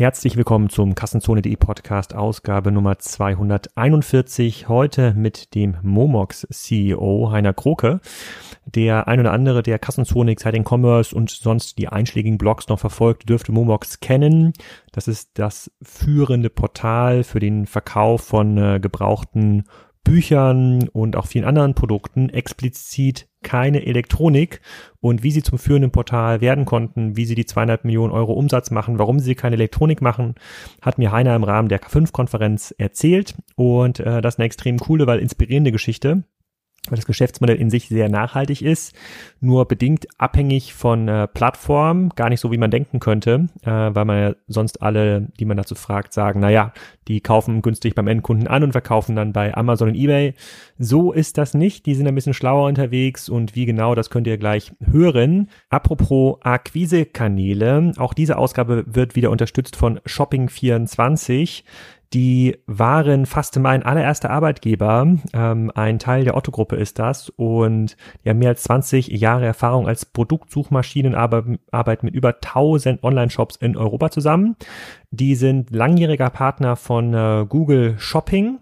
Herzlich willkommen zum Kassenzone.de Podcast Ausgabe Nummer 241. Heute mit dem Momox CEO Heiner Kroke. Der ein oder andere, der Kassenzone, Exciting Commerce und sonst die einschlägigen Blogs noch verfolgt, dürfte Momox kennen. Das ist das führende Portal für den Verkauf von äh, gebrauchten Büchern und auch vielen anderen Produkten explizit keine Elektronik und wie sie zum führenden Portal werden konnten, wie sie die 200 Millionen Euro Umsatz machen, warum sie keine Elektronik machen, hat mir Heiner im Rahmen der K5-Konferenz erzählt. Und äh, das ist eine extrem coole, weil inspirierende Geschichte weil das Geschäftsmodell in sich sehr nachhaltig ist, nur bedingt abhängig von äh, Plattform, gar nicht so, wie man denken könnte, äh, weil man ja sonst alle, die man dazu fragt, sagen, na ja, die kaufen günstig beim Endkunden an und verkaufen dann bei Amazon und eBay. So ist das nicht, die sind ein bisschen schlauer unterwegs und wie genau, das könnt ihr gleich hören. Apropos Akquisekanäle, auch diese Ausgabe wird wieder unterstützt von Shopping24. Die waren fast mein allererster Arbeitgeber. Ähm, ein Teil der Otto-Gruppe ist das. Und die haben mehr als 20 Jahre Erfahrung als Produktsuchmaschinen, arbeiten mit über 1000 Online-Shops in Europa zusammen. Die sind langjähriger Partner von äh, Google Shopping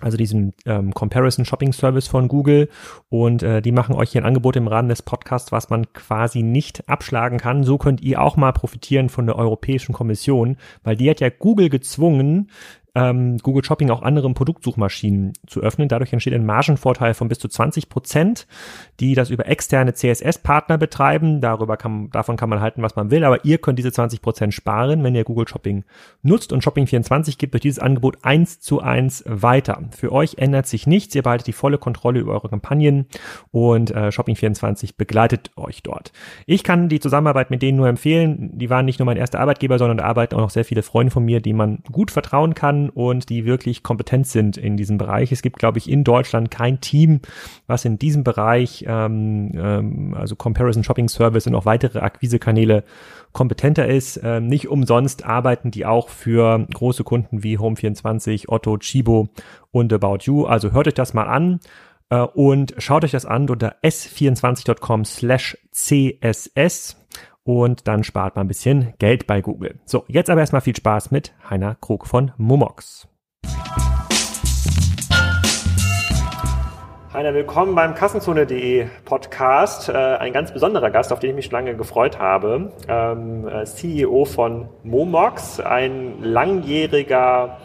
also diesem ähm, Comparison Shopping Service von Google. Und äh, die machen euch hier ein Angebot im Rahmen des Podcasts, was man quasi nicht abschlagen kann. So könnt ihr auch mal profitieren von der Europäischen Kommission, weil die hat ja Google gezwungen, ähm, Google Shopping auch anderen Produktsuchmaschinen zu öffnen. Dadurch entsteht ein Margenvorteil von bis zu 20 Prozent, die das über externe CSS-Partner betreiben. Darüber kann, davon kann man halten, was man will, aber ihr könnt diese 20 Prozent sparen, wenn ihr Google Shopping nutzt und Shopping24 gibt durch dieses Angebot eins zu eins weiter. Für euch ändert sich nichts, ihr behaltet die volle Kontrolle über eure Kampagnen und äh, Shopping24 begleitet euch dort. Ich kann die Zusammenarbeit mit denen nur empfehlen. Die waren nicht nur mein erster Arbeitgeber, sondern da arbeiten auch noch sehr viele Freunde von mir, die man gut vertrauen kann und die wirklich kompetent sind in diesem Bereich. Es gibt, glaube ich, in Deutschland kein Team, was in diesem Bereich, ähm, ähm, also Comparison Shopping Service und auch weitere Akquisekanäle kompetenter ist. Ähm, nicht umsonst arbeiten die auch für große Kunden wie Home24, Otto, Chibo und About You. Also hört euch das mal an äh, und schaut euch das an unter s24.com slash css und dann spart man ein bisschen Geld bei Google. So, jetzt aber erstmal viel Spaß mit Heiner Krug von Momox. Heiner, willkommen beim Kassenzone.de Podcast. Äh, ein ganz besonderer Gast, auf den ich mich schon lange gefreut habe. Ähm, äh, CEO von Momox, ein langjähriger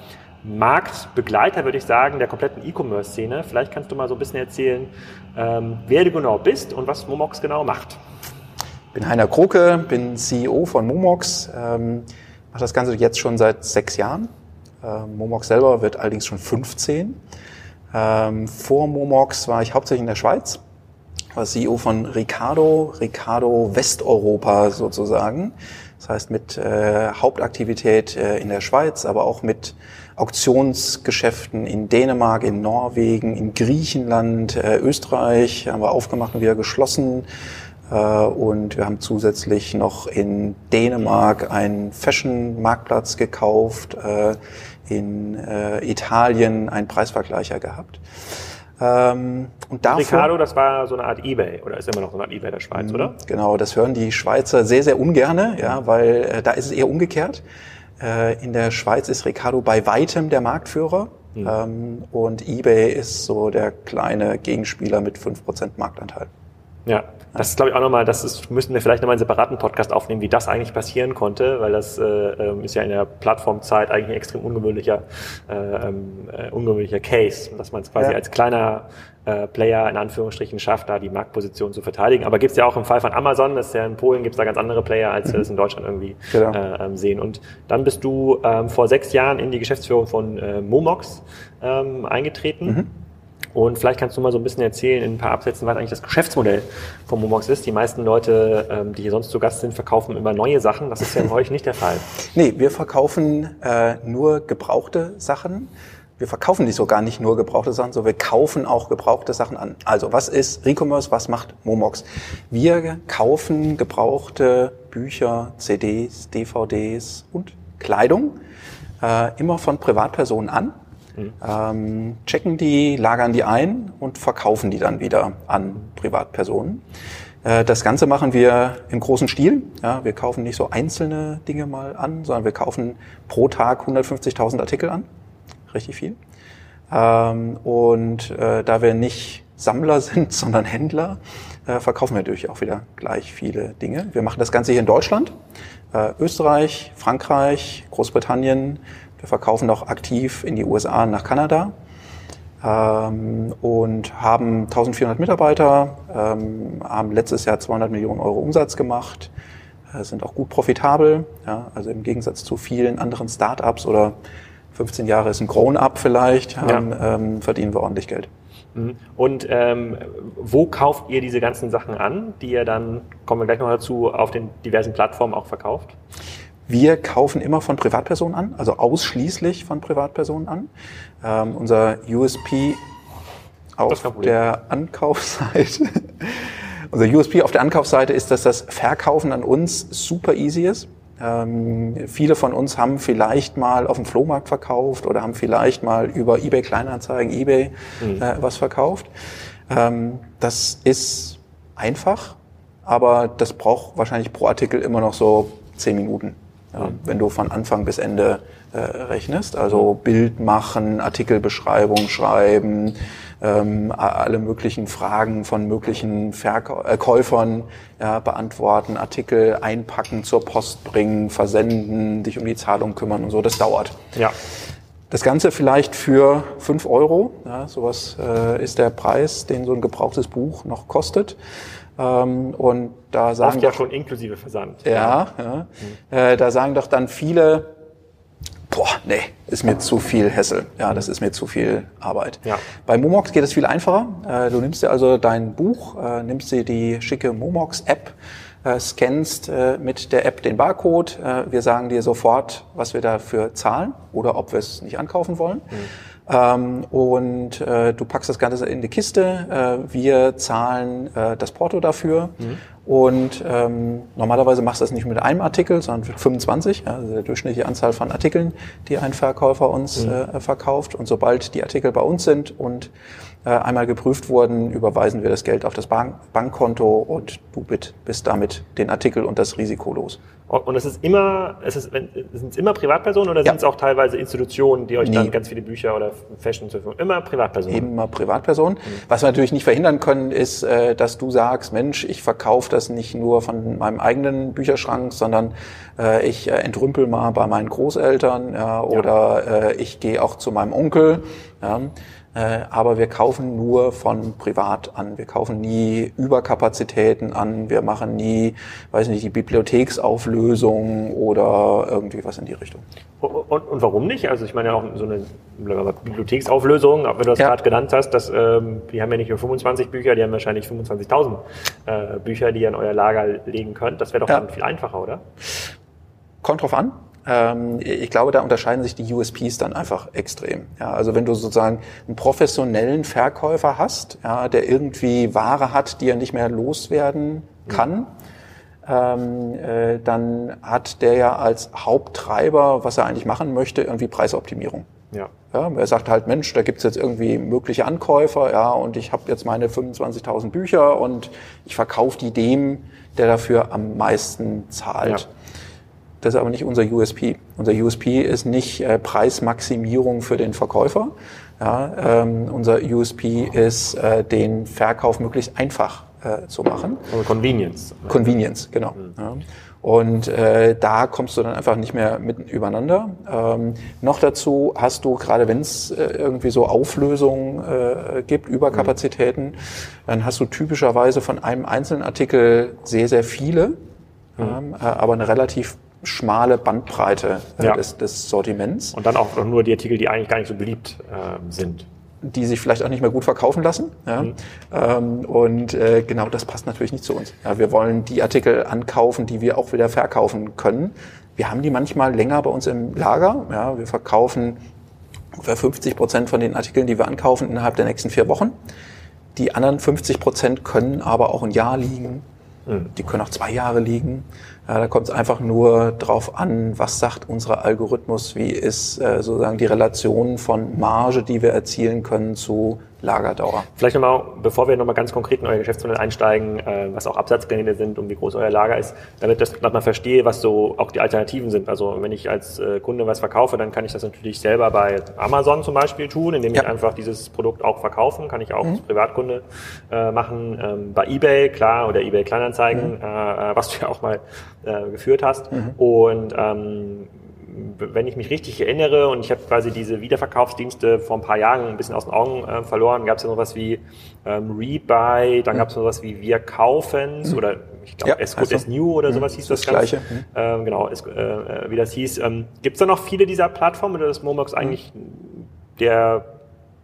Marktbegleiter, würde ich sagen, der kompletten E-Commerce-Szene. Vielleicht kannst du mal so ein bisschen erzählen, ähm, wer du genau bist und was Momox genau macht bin Heiner Kroke, bin CEO von Momox, ähm, mache das Ganze jetzt schon seit sechs Jahren. Ähm, Momox selber wird allerdings schon 15. Ähm, vor Momox war ich hauptsächlich in der Schweiz, war CEO von Ricardo, Ricardo Westeuropa sozusagen. Das heißt mit äh, Hauptaktivität äh, in der Schweiz, aber auch mit Auktionsgeschäften in Dänemark, in Norwegen, in Griechenland, äh, Österreich haben wir aufgemacht und wieder geschlossen. Äh, und wir haben zusätzlich noch in Dänemark einen Fashion-Marktplatz gekauft, äh, in äh, Italien einen Preisvergleicher gehabt. Ähm, und davor, Ricardo, das war so eine Art Ebay oder ist immer noch so eine Art Ebay der Schweiz, oder? Mhm, genau, das hören die Schweizer sehr, sehr ungerne, ja, weil äh, da ist es eher umgekehrt. Äh, in der Schweiz ist Ricardo bei weitem der Marktführer mhm. ähm, und Ebay ist so der kleine Gegenspieler mit fünf Prozent Marktanteil. Ja, das ist, glaube ich, auch nochmal, das ist, müssen wir vielleicht nochmal einen separaten Podcast aufnehmen, wie das eigentlich passieren konnte, weil das äh, ähm, ist ja in der Plattformzeit eigentlich ein extrem ungewöhnlicher, äh, ähm, äh, ungewöhnlicher Case, dass man es quasi ja. als kleiner äh, Player in Anführungsstrichen schafft, da die Marktposition zu verteidigen. Aber gibt's ja auch im Fall von Amazon, das ist ja in Polen, gibt's da ganz andere Player, als wir mhm. das in Deutschland irgendwie genau. äh, ähm, sehen. Und dann bist du ähm, vor sechs Jahren in die Geschäftsführung von äh, Momox ähm, eingetreten. Mhm und vielleicht kannst du mal so ein bisschen erzählen in ein paar Absätzen, was eigentlich das Geschäftsmodell von Momox ist. Die meisten Leute, ähm, die hier sonst zu Gast sind, verkaufen immer neue Sachen. Das ist ja bei euch nicht der Fall. Nee, wir verkaufen äh, nur gebrauchte Sachen. Wir verkaufen nicht sogar nicht nur gebrauchte Sachen, sondern wir kaufen auch gebrauchte Sachen an. Also was ist Recommerce, was macht Momox? Wir kaufen gebrauchte Bücher, CDs, DVDs und Kleidung äh, immer von Privatpersonen an Ähm, checken die, lagern die ein und verkaufen die dann wieder an Privatpersonen. Äh, das Ganze machen wir im großen Stil. Ja, wir kaufen nicht so einzelne Dinge mal an, sondern wir kaufen pro Tag 150.000 Artikel an. Richtig viel. Ähm, und äh, da wir nicht Sammler sind, sondern Händler, äh, verkaufen wir natürlich auch wieder gleich viele Dinge. Wir machen das Ganze hier in Deutschland, Österreich, Frankreich, Großbritannien. Wir verkaufen auch aktiv in die USA nach Kanada ähm, und haben 1400 Mitarbeiter, ähm, haben letztes Jahr 200 Millionen Euro Umsatz gemacht, äh, sind auch gut profitabel. Ja, also im Gegensatz zu vielen anderen Startups oder 15 Jahre ist ein Grown-up vielleicht, haben, ja. ähm, verdienen wir ordentlich Geld. Mhm. Und ähm, wo kauft ihr diese ganzen Sachen an, die ihr dann, kommen wir gleich noch dazu, auf den diversen Plattformen auch verkauft? Wir kaufen immer von Privatpersonen an, also ausschließlich von Privatpersonen an. Ähm, unser USP auf der Ankaufsseite, unser USP auf der Ankaufsseite ist, dass das Verkaufen an uns super easy ist. Ähm, viele von uns haben vielleicht mal auf dem Flohmarkt verkauft oder haben vielleicht mal über eBay Kleinanzeigen, eBay mhm. äh, was verkauft. Ähm, das ist einfach, aber das braucht wahrscheinlich pro Artikel immer noch so zehn Minuten, ja, wenn du von Anfang bis Ende äh, rechnest. Also. Bild machen, Artikelbeschreibung schreiben, ähm, alle möglichen Fragen von möglichen Verkäufern äh, ja, beantworten, Artikel einpacken, zur Post bringen, versenden, dich um die Zahlung kümmern und so. Das dauert. Ja. Das Ganze vielleicht für fünf Euro. Ja, sowas äh, ist der Preis, den so ein gebrauchtes Buch noch kostet. Ähm, und da sagen Oft ja schon inklusive Versand. Ja, ja. Mhm. Äh, da sagen doch dann viele, boah, nee, ist mir zu viel Hessel. Ja, das ist mir zu viel Arbeit. Ja. Bei Momox geht es viel einfacher. Äh, du nimmst dir also dein Buch, äh, nimmst dir die schicke Momox-App, scannst mit der App den Barcode. Wir sagen dir sofort, was wir dafür zahlen oder ob wir es nicht ankaufen wollen. Mhm. Ähm, und äh, du packst das Ganze in die Kiste. Äh, wir zahlen äh, das Porto dafür. Mhm. Und ähm, normalerweise machst du das nicht mit einem Artikel, sondern mit 25, ja, also der durchschnittliche Anzahl von Artikeln, die ein Verkäufer uns mhm. äh, verkauft. Und sobald die Artikel bei uns sind und einmal geprüft wurden, überweisen wir das Geld auf das Bank Bankkonto und du bist damit den Artikel und das Risiko los. Und es ist immer, es ist, sind es immer Privatpersonen oder ja. sind es auch teilweise Institutionen, die euch nee. dann ganz viele Bücher oder Fashion zur Verfügung? Immer Privatpersonen. Immer Privatpersonen. Mhm. Was wir natürlich nicht verhindern können, ist, äh, dass du sagst, Mensch, ich verkaufe das nicht nur von meinem eigenen Bücherschrank, sondern äh, ich äh, entrümpel mal bei meinen Großeltern ja, oder ja. ich gehe auch zu meinem Onkel. Ja. Äh, aber wir kaufen nur von privat an. Wir kaufen nie Überkapazitäten an. Wir machen nie, weiß nicht, die Bibliotheksauflösung oder irgendwie was in die Richtung. Und, und warum nicht? Also ich meine ja auch so eine Bibliotheksauflösung, wenn du das ja. gerade genannt hast, dass, ähm, die haben ja nicht nur 25 Bücher, die haben wahrscheinlich 25.000 äh, Bücher, die ihr in euer Lager legen könnt. Das wäre doch ja. dann viel einfacher, oder? Kommt drauf an. Ähm, ich glaube, da unterscheiden sich die USPs dann einfach extrem. Ja, also wenn du sozusagen einen professionellen Verkäufer hast, ja, der irgendwie Ware hat, die er nicht mehr loswerden kann, ähm, äh, dann hat der ja als Haupttreiber, was er eigentlich machen möchte, irgendwie Preisoptimierung. Ja. Ja, er sagt halt, Mensch, da gibt's jetzt irgendwie mögliche Ankäufer, ja, und ich habe jetzt meine 25.000 Bücher und ich verkaufe die dem, der dafür am meisten zahlt. Ja. Das ist aber nicht unser USP. Unser USP ist nicht äh, Preismaximierung für den Verkäufer. Ja, ähm, unser USP ist, äh, den Verkauf möglichst einfach äh, zu machen. Also Convenience. Convenience, genau. Mhm. Ja. Und äh, da kommst du dann einfach nicht mehr mitten übereinander. Ähm, noch dazu hast du, gerade wenn es äh, irgendwie so Auflösungen äh, gibt, Überkapazitäten, mhm. dann hast du typischerweise von einem einzelnen Artikel sehr, sehr viele, mhm. ähm, äh, aber eine relativ schmale Bandbreite äh, ja. des, des, Sortiments. Und dann auch nur die Artikel, die eigentlich gar nicht so beliebt äh, sind. Die sich vielleicht auch nicht mehr gut verkaufen lassen. Ja? Mhm. Ähm, und äh, genau das passt natürlich nicht zu uns. Ja, wir wollen die Artikel ankaufen, die wir auch wieder verkaufen können. Wir haben die manchmal länger bei uns im Lager. Ja, wir verkaufen ungefähr 50 Prozent von den Artikeln, die wir ankaufen, innerhalb der nächsten vier Wochen. Die anderen 50 Prozent können aber auch ein Jahr liegen. Mhm. Die können auch zwei Jahre liegen. Ja, da kommt es einfach nur drauf an, was sagt unser Algorithmus, wie ist äh, sozusagen die Relation von Marge, die wir erzielen können, zu Lagerdauer. Vielleicht nochmal, bevor wir nochmal ganz konkret in euer Geschäftsmodell einsteigen, äh, was auch Absatzpläne sind und wie groß euer Lager ist, damit das, man verstehe, was so auch die Alternativen sind. Also wenn ich als äh, Kunde was verkaufe, dann kann ich das natürlich selber bei Amazon zum Beispiel tun, indem ja. ich einfach dieses Produkt auch verkaufen, kann ich auch mhm. als Privatkunde äh, machen. Ähm, bei eBay, klar, oder eBay Kleinanzeigen, mhm. äh, äh was du ja auch mal äh, geführt hast. Mhm. Und ähm, wenn ich mich richtig erinnere, und ich habe quasi diese Wiederverkaufsdienste vor ein paar Jahren ein bisschen aus den Augen äh, verloren, gab es ja noch was wie ähm, Rebuy, dann mhm. gab es noch was wie Wir kaufen's mhm. oder ich glaube ja, Good as New oder mhm. sowas hieß das, das Gleiche. Mhm. Ähm, genau, es, äh, wie das hieß. Ähm, Gibt es da noch viele dieser Plattformen oder ist Momox mhm. eigentlich der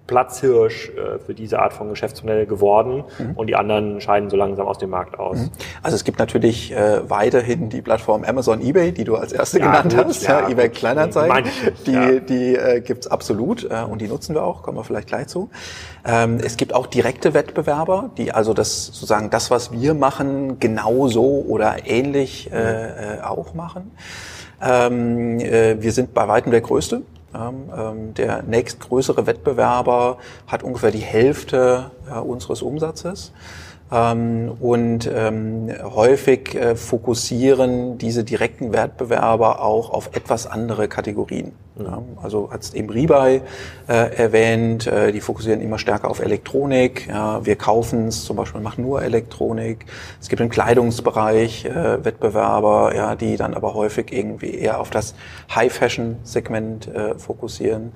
Platzhirsch äh, für diese Art von Geschäftsmodell geworden mhm. und die anderen scheiden so langsam aus dem Markt aus. Mhm. Also es gibt natürlich äh, weiterhin die Plattform Amazon eBay, die du als erste ja, genannt gut, hast, ja, eBay Kleinanzeigen. Die, ja. die äh, gibt's absolut äh, und die nutzen wir auch, kommen wir vielleicht gleich zu. Ähm, es gibt auch direkte Wettbewerber, die also das sozusagen das, was wir machen, genauso oder ähnlich äh, äh, auch machen. Ähm, äh, wir sind bei weitem der Größte. Ähm, der nächstgrößere Wettbewerber hat ungefähr die Hälfte äh, unseres Umsatzes. Ähm, und ähm, häufig äh, fokussieren diese direkten Wettbewerber auch auf etwas andere Kategorien. Mhm. Ja, also hat eben Rebuy äh, erwähnt, äh, die fokussieren immer stärker auf Elektronik. Ja, wir kaufen es zum Beispiel, machen nur Elektronik. Es gibt im Kleidungsbereich äh, Wettbewerber, ja, die dann aber häufig irgendwie eher auf das High-Fashion-Segment äh, fokussieren.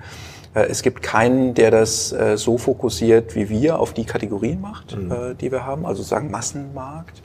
Äh, es gibt keinen, der das äh, so fokussiert wie wir auf die Kategorien macht, mhm. Äh, die wir haben, also sagen Massenmarkt.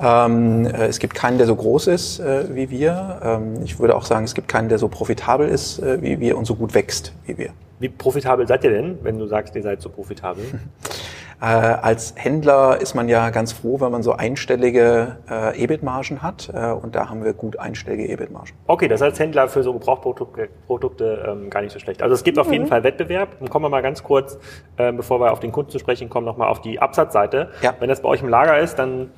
Ähm, es gibt keinen, der so groß ist wie wir. Ähm, ich würde auch sagen, es gibt keinen, der so profitabel ist wie wir und so gut wächst wie wir. Wie profitabel seid ihr denn, wenn du sagst, ihr seid so profitabel? Äh, als Händler ist man ja ganz froh, wenn man so einstellige äh, EBIT-Margen hat. Äh, und da haben wir gut einstellige EBIT-Margen. Okay, das heißt Händler für so Gebrauchprodukte Produkte, ähm, gar nicht so schlecht. Also es gibt auf jeden mhm. Fall Wettbewerb. Und kommen wir mal ganz kurz, äh, bevor wir auf den Kunden zu sprechen kommen, nochmal auf die Absatzseite. Ja. Wenn das bei euch im Lager ist, dann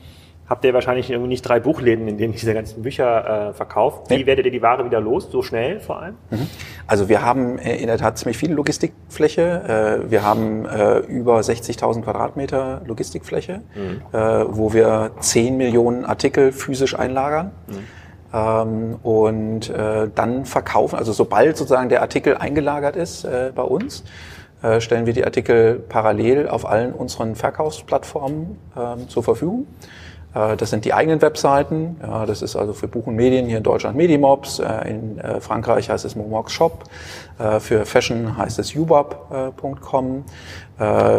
habt ihr wahrscheinlich irgendwie nicht drei Buchläden, in denen diese ganzen Bücher äh, verkauft. Wie nee. werdet ihr die Ware wieder los, so schnell vor allem? Mhm. Also wir haben äh, in der Tat ziemlich viel Logistikfläche. Äh, wir haben äh, über 60.000 Quadratmeter Logistikfläche, mhm. wo wir 10 Millionen Artikel physisch einlagern. Mhm. Ähm, und dann verkaufen, also sobald sozusagen der Artikel eingelagert ist bei uns, stellen wir die Artikel parallel auf allen unseren Verkaufsplattformen ähm, zur Verfügung. Äh, das sind die eigenen Webseiten. Ja, das ist also für Buch und Medien hier in Deutschland Medimobs. Äh, in äh, Frankreich heißt es Momox Shop. Für Fashion heißt es ubab.com.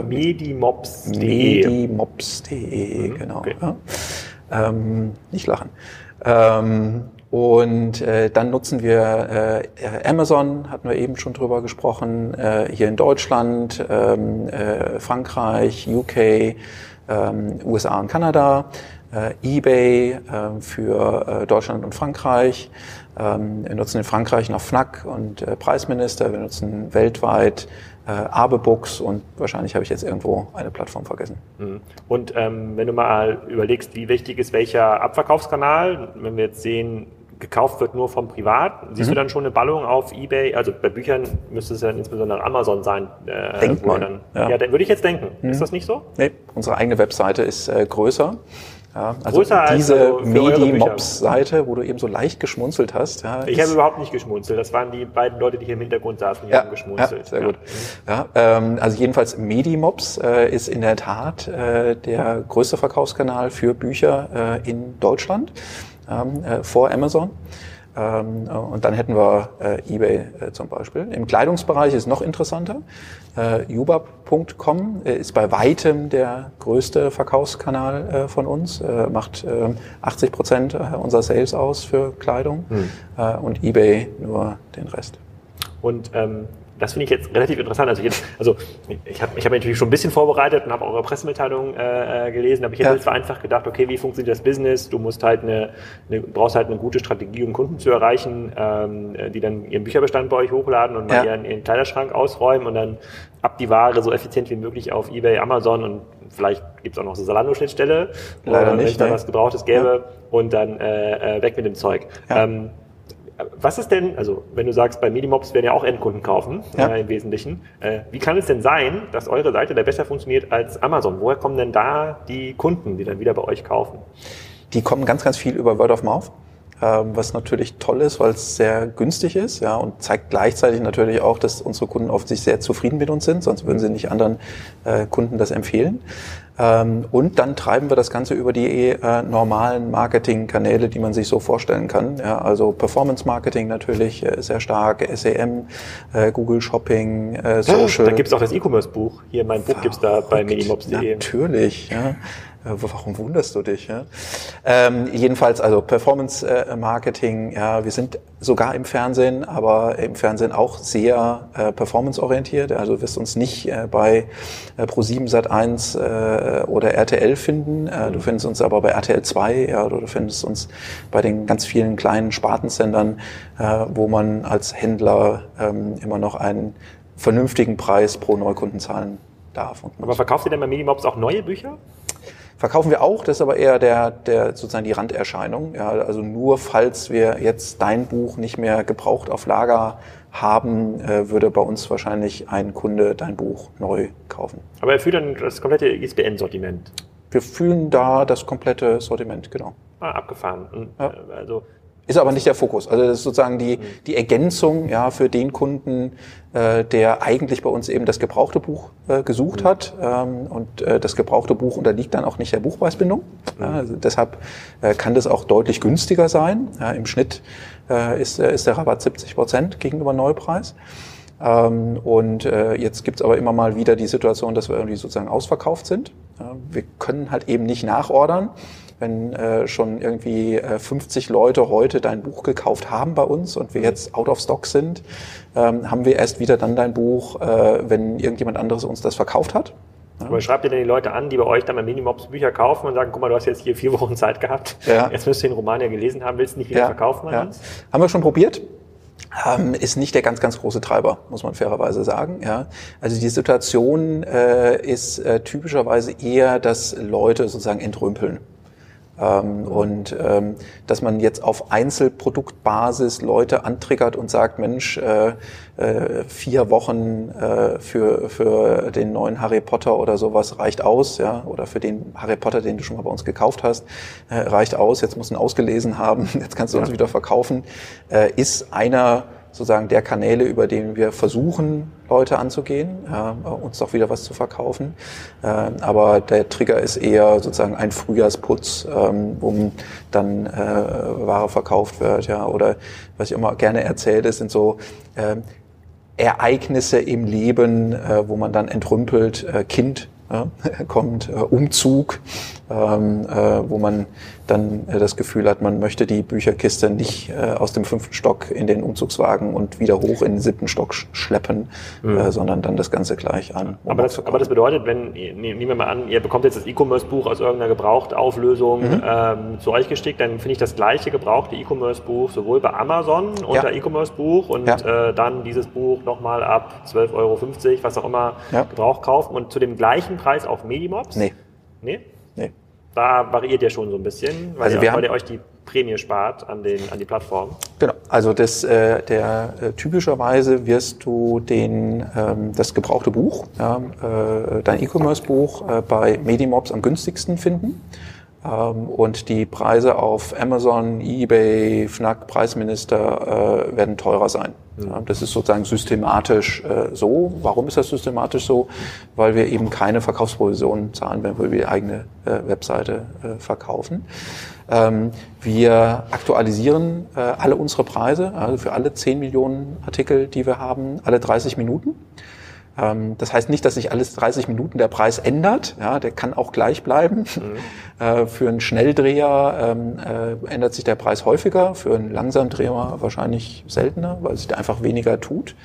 Medimobs.de. Medimobs.de, mhm, genau. Okay. Ja. Ähm, nicht lachen. Ähm, und äh, dann nutzen wir äh, Amazon, hatten wir eben schon drüber gesprochen, äh, hier in Deutschland, ähm, äh, Frankreich, UK, ähm, USA und Kanada eBay äh, für äh, Deutschland und Frankreich. Ähm, wir nutzen in Frankreich noch FNAC und äh, Preisminister. Wir nutzen weltweit äh, Abebooks und wahrscheinlich habe ich jetzt irgendwo eine Plattform vergessen. Mhm. Und ähm, wenn du mal überlegst, wie wichtig ist welcher Abverkaufskanal, wenn wir jetzt sehen, gekauft wird nur vom Privat. Siehst mhm. du dann schon eine Ballung auf Ebay? Also bei Büchern müsste es ja insbesondere Amazon sein. Äh, Denkt man. Dann, ja. ja, würde ich jetzt denken. Mhm. Ist das nicht so? Nee, unsere eigene Webseite ist äh, größer. Ja, also Größer diese also Medi-Mops-Seite, wo du eben so leicht geschmunzelt hast. Ja, ich habe überhaupt nicht geschmunzelt. Das waren die beiden Leute, die hier im Hintergrund saßen, die ja, haben geschmunzelt. Ja, sehr gut. Ja, ähm, also jedenfalls Medi-Mops äh, ist in der Tat äh, der größte Verkaufskanal für Bücher äh, in Deutschland ähm, äh, vor Amazon. Ähm, und dann hätten wir äh, eBay äh, zum Beispiel. Im Kleidungsbereich ist noch interessanter. Äh, Ubab.com äh, ist bei weitem der größte Verkaufskanal äh, von uns, äh, macht äh, 80 Prozent äh, unserer Sales aus für Kleidung hm. äh, und eBay nur den Rest. Und ähm, das finde ich jetzt relativ interessant. Also, jetzt, also ich habe ich hab natürlich schon ein bisschen vorbereitet und habe eure Pressemitteilung äh, äh gelesen, aber ich hätte ja. jetzt einfach gedacht, okay, wie funktioniert das Business? Du musst halt eine, eine brauchst halt eine gute Strategie, um Kunden zu erreichen, ähm, die dann ihren Bücherbestand bei euch hochladen und mal ja. ihren, ihren Kleiderschrank ausräumen und dann ab die Ware so effizient wie möglich auf Ebay, Amazon und vielleicht gibt's auch noch so Salando-Schnittstelle, äh, wenn da was Gebrauchtes gäbe ja. und dann äh, äh, weg mit dem Zeug. Ähm, Was ist denn, also wenn du sagst, bei Medimobs werden ja auch Endkunden kaufen, ja. äh, im Wesentlichen, äh, wie kann es denn sein, dass eure Seite da besser funktioniert als Amazon? Woher kommen denn da die Kunden, die dann wieder bei euch kaufen? Die kommen ganz, ganz viel über Word of Mouth. Ähm, was natürlich toll ist, weil es sehr günstig ist, ja, und zeigt gleichzeitig natürlich auch, dass unsere Kunden oft sich sehr zufrieden mit uns sind, sonst würden sie nicht anderen äh, Kunden das empfehlen. Ähm, und dann treiben wir das Ganze über die äh, normalen Marketingkanäle, die man sich so vorstellen kann. Ja, also Performance Marketing natürlich äh, sehr stark, SEM, äh, Google Shopping, äh, Social. Da gibt's auch das E-Commerce-Buch. Hier, mein Buch gibt's da bei minimobs.de. Natürlich, ja. Äh, warum wunderst du dich? Ja? Ähm, jedenfalls also Performance äh, Marketing, ja, wir sind sogar im Fernsehen, aber im Fernsehen auch sehr äh, performanceorientiert. Also du wirst uns nicht äh, bei äh, Pro7 Sat1 äh, oder RTL finden. Äh, du findest uns aber bei RTL 2 ja, oder du findest uns bei den ganz vielen kleinen Spartensendern, äh, wo man als Händler ähm, immer noch einen vernünftigen Preis pro Neukunden zahlen darf. aber verkauft ihr denn bei Minimobs auch neue Bücher? Verkaufen wir auch, das ist aber eher der, der sozusagen die Randerscheinung. Ja, also nur falls wir jetzt dein Buch nicht mehr gebraucht auf Lager haben, äh, würde bei uns wahrscheinlich ein Kunde dein Buch neu kaufen. Aber er fühlt dann das komplette ISBN-Sortiment? Wir fühlen da das komplette Sortiment, genau. Ah, abgefahren. Und, ja. Äh, also ist aber nicht der Fokus. Also das ist sozusagen die, die Ergänzung ja, für den Kunden, äh, der eigentlich bei uns eben das gebrauchte Buch äh, gesucht hat. Ähm, und äh, das gebrauchte Buch unterliegt dann auch nicht der Buchpreisbindung. Ja, also deshalb äh, kann das auch deutlich günstiger sein. Ja, Im Schnitt äh, ist, äh, ist der Rabatt 70 Prozent gegenüber Neupreis. Ähm, und äh, jetzt gibt's aber immer mal wieder die Situation, dass wir irgendwie sozusagen ausverkauft sind. Ja, wir können halt eben nicht nachordern wenn äh, schon irgendwie äh, 50 Leute heute dein Buch gekauft haben bei uns und wir jetzt out of stock sind, ähm, haben wir erst wieder dann dein Buch, äh, wenn irgendjemand anderes uns das verkauft hat. Ja. Aber schreibt ihr denn die Leute an, die bei euch dann bei Minimobs Bücher kaufen und sagen, guck mal, du hast jetzt hier vier Wochen Zeit gehabt, ja. jetzt müsst du den Roman ja gelesen haben, willst du nicht wieder ja. verkaufen ja. Haben wir schon probiert. Ähm, ist nicht der ganz, ganz große Treiber, muss man fairerweise sagen. Ja. Also die Situation äh, ist äh, typischerweise eher, dass Leute sozusagen entrümpeln. Ähm, und ähm, dass man jetzt auf Einzelproduktbasis Leute antriggert und sagt, Mensch, äh, äh, vier Wochen äh, für, für den neuen Harry Potter oder sowas reicht aus, ja, oder für den Harry Potter, den du schon mal bei uns gekauft hast, äh, reicht aus, jetzt musst du ihn ausgelesen haben, jetzt kannst du uns wieder verkaufen, äh, ist einer sozusagen der Kanäle, über denen wir versuchen, Leute anzugehen, äh, uns doch wieder was zu verkaufen. Äh, aber der Trigger ist eher sozusagen ein Frühjahrsputz, ähm, wo dann äh, Ware verkauft wird. Ja, oder was ich immer gerne erzähle, sind so äh, Ereignisse im Leben, äh, wo man dann entrümpelt, äh, Kind kommt, äh, Umzug, ähm, äh, wo man dann äh, das Gefühl hat, man möchte die Bücherkiste nicht äh, aus dem fünften Stock in den Umzugswagen und wieder hoch in den siebten Stock schleppen, mhm. äh, sondern dann das Ganze gleich an. Aber das, aber das, bedeutet, wenn, ne, nehmen wir mal an, ihr bekommt jetzt das E-Commerce-Buch aus irgendeiner Gebrauchtauflösung mhm. ähm, zu euch geschickt, dann finde ich das gleiche gebrauchte E-Commerce-Buch sowohl bei Amazon unter ja. E-Commerce-Buch und ja. äh, dann dieses Buch nochmal ab 12,50 Euro, was auch immer, ja. Gebrauch kaufen und zu dem gleichen Preis auf Medimobs? Nee. Nee? Da variiert ja schon so ein bisschen, weil, also ihr, weil ihr euch die Prämie spart an, den, an die Plattform. Genau, also das, äh, der, äh, typischerweise wirst du den, ähm, das gebrauchte Buch, ja, äh, dein E-Commerce-Buch äh, bei Medimobs am günstigsten finden. Ähm, und die Preise auf Amazon, eBay, Fnac, Preisminister äh, werden teurer sein. Mhm. Das ist sozusagen systematisch äh, so. Warum ist das systematisch so? Weil wir eben keine Verkaufsprovisionen zahlen, wenn wir die eigene äh, Webseite verkaufen. Ähm, wir aktualisieren alle unsere Preise, also für alle 10 Millionen Artikel, die wir haben, alle 30 Minuten. Ähm, das heißt nicht, dass sich alles 30 Minuten der Preis ändert. Ja, der kann auch gleich bleiben. Mhm. Äh, für einen Schnelldreher ähm, äh, ändert sich der Preis häufiger, für einen Langsamdreher wahrscheinlich seltener, weil sich da einfach weniger tut.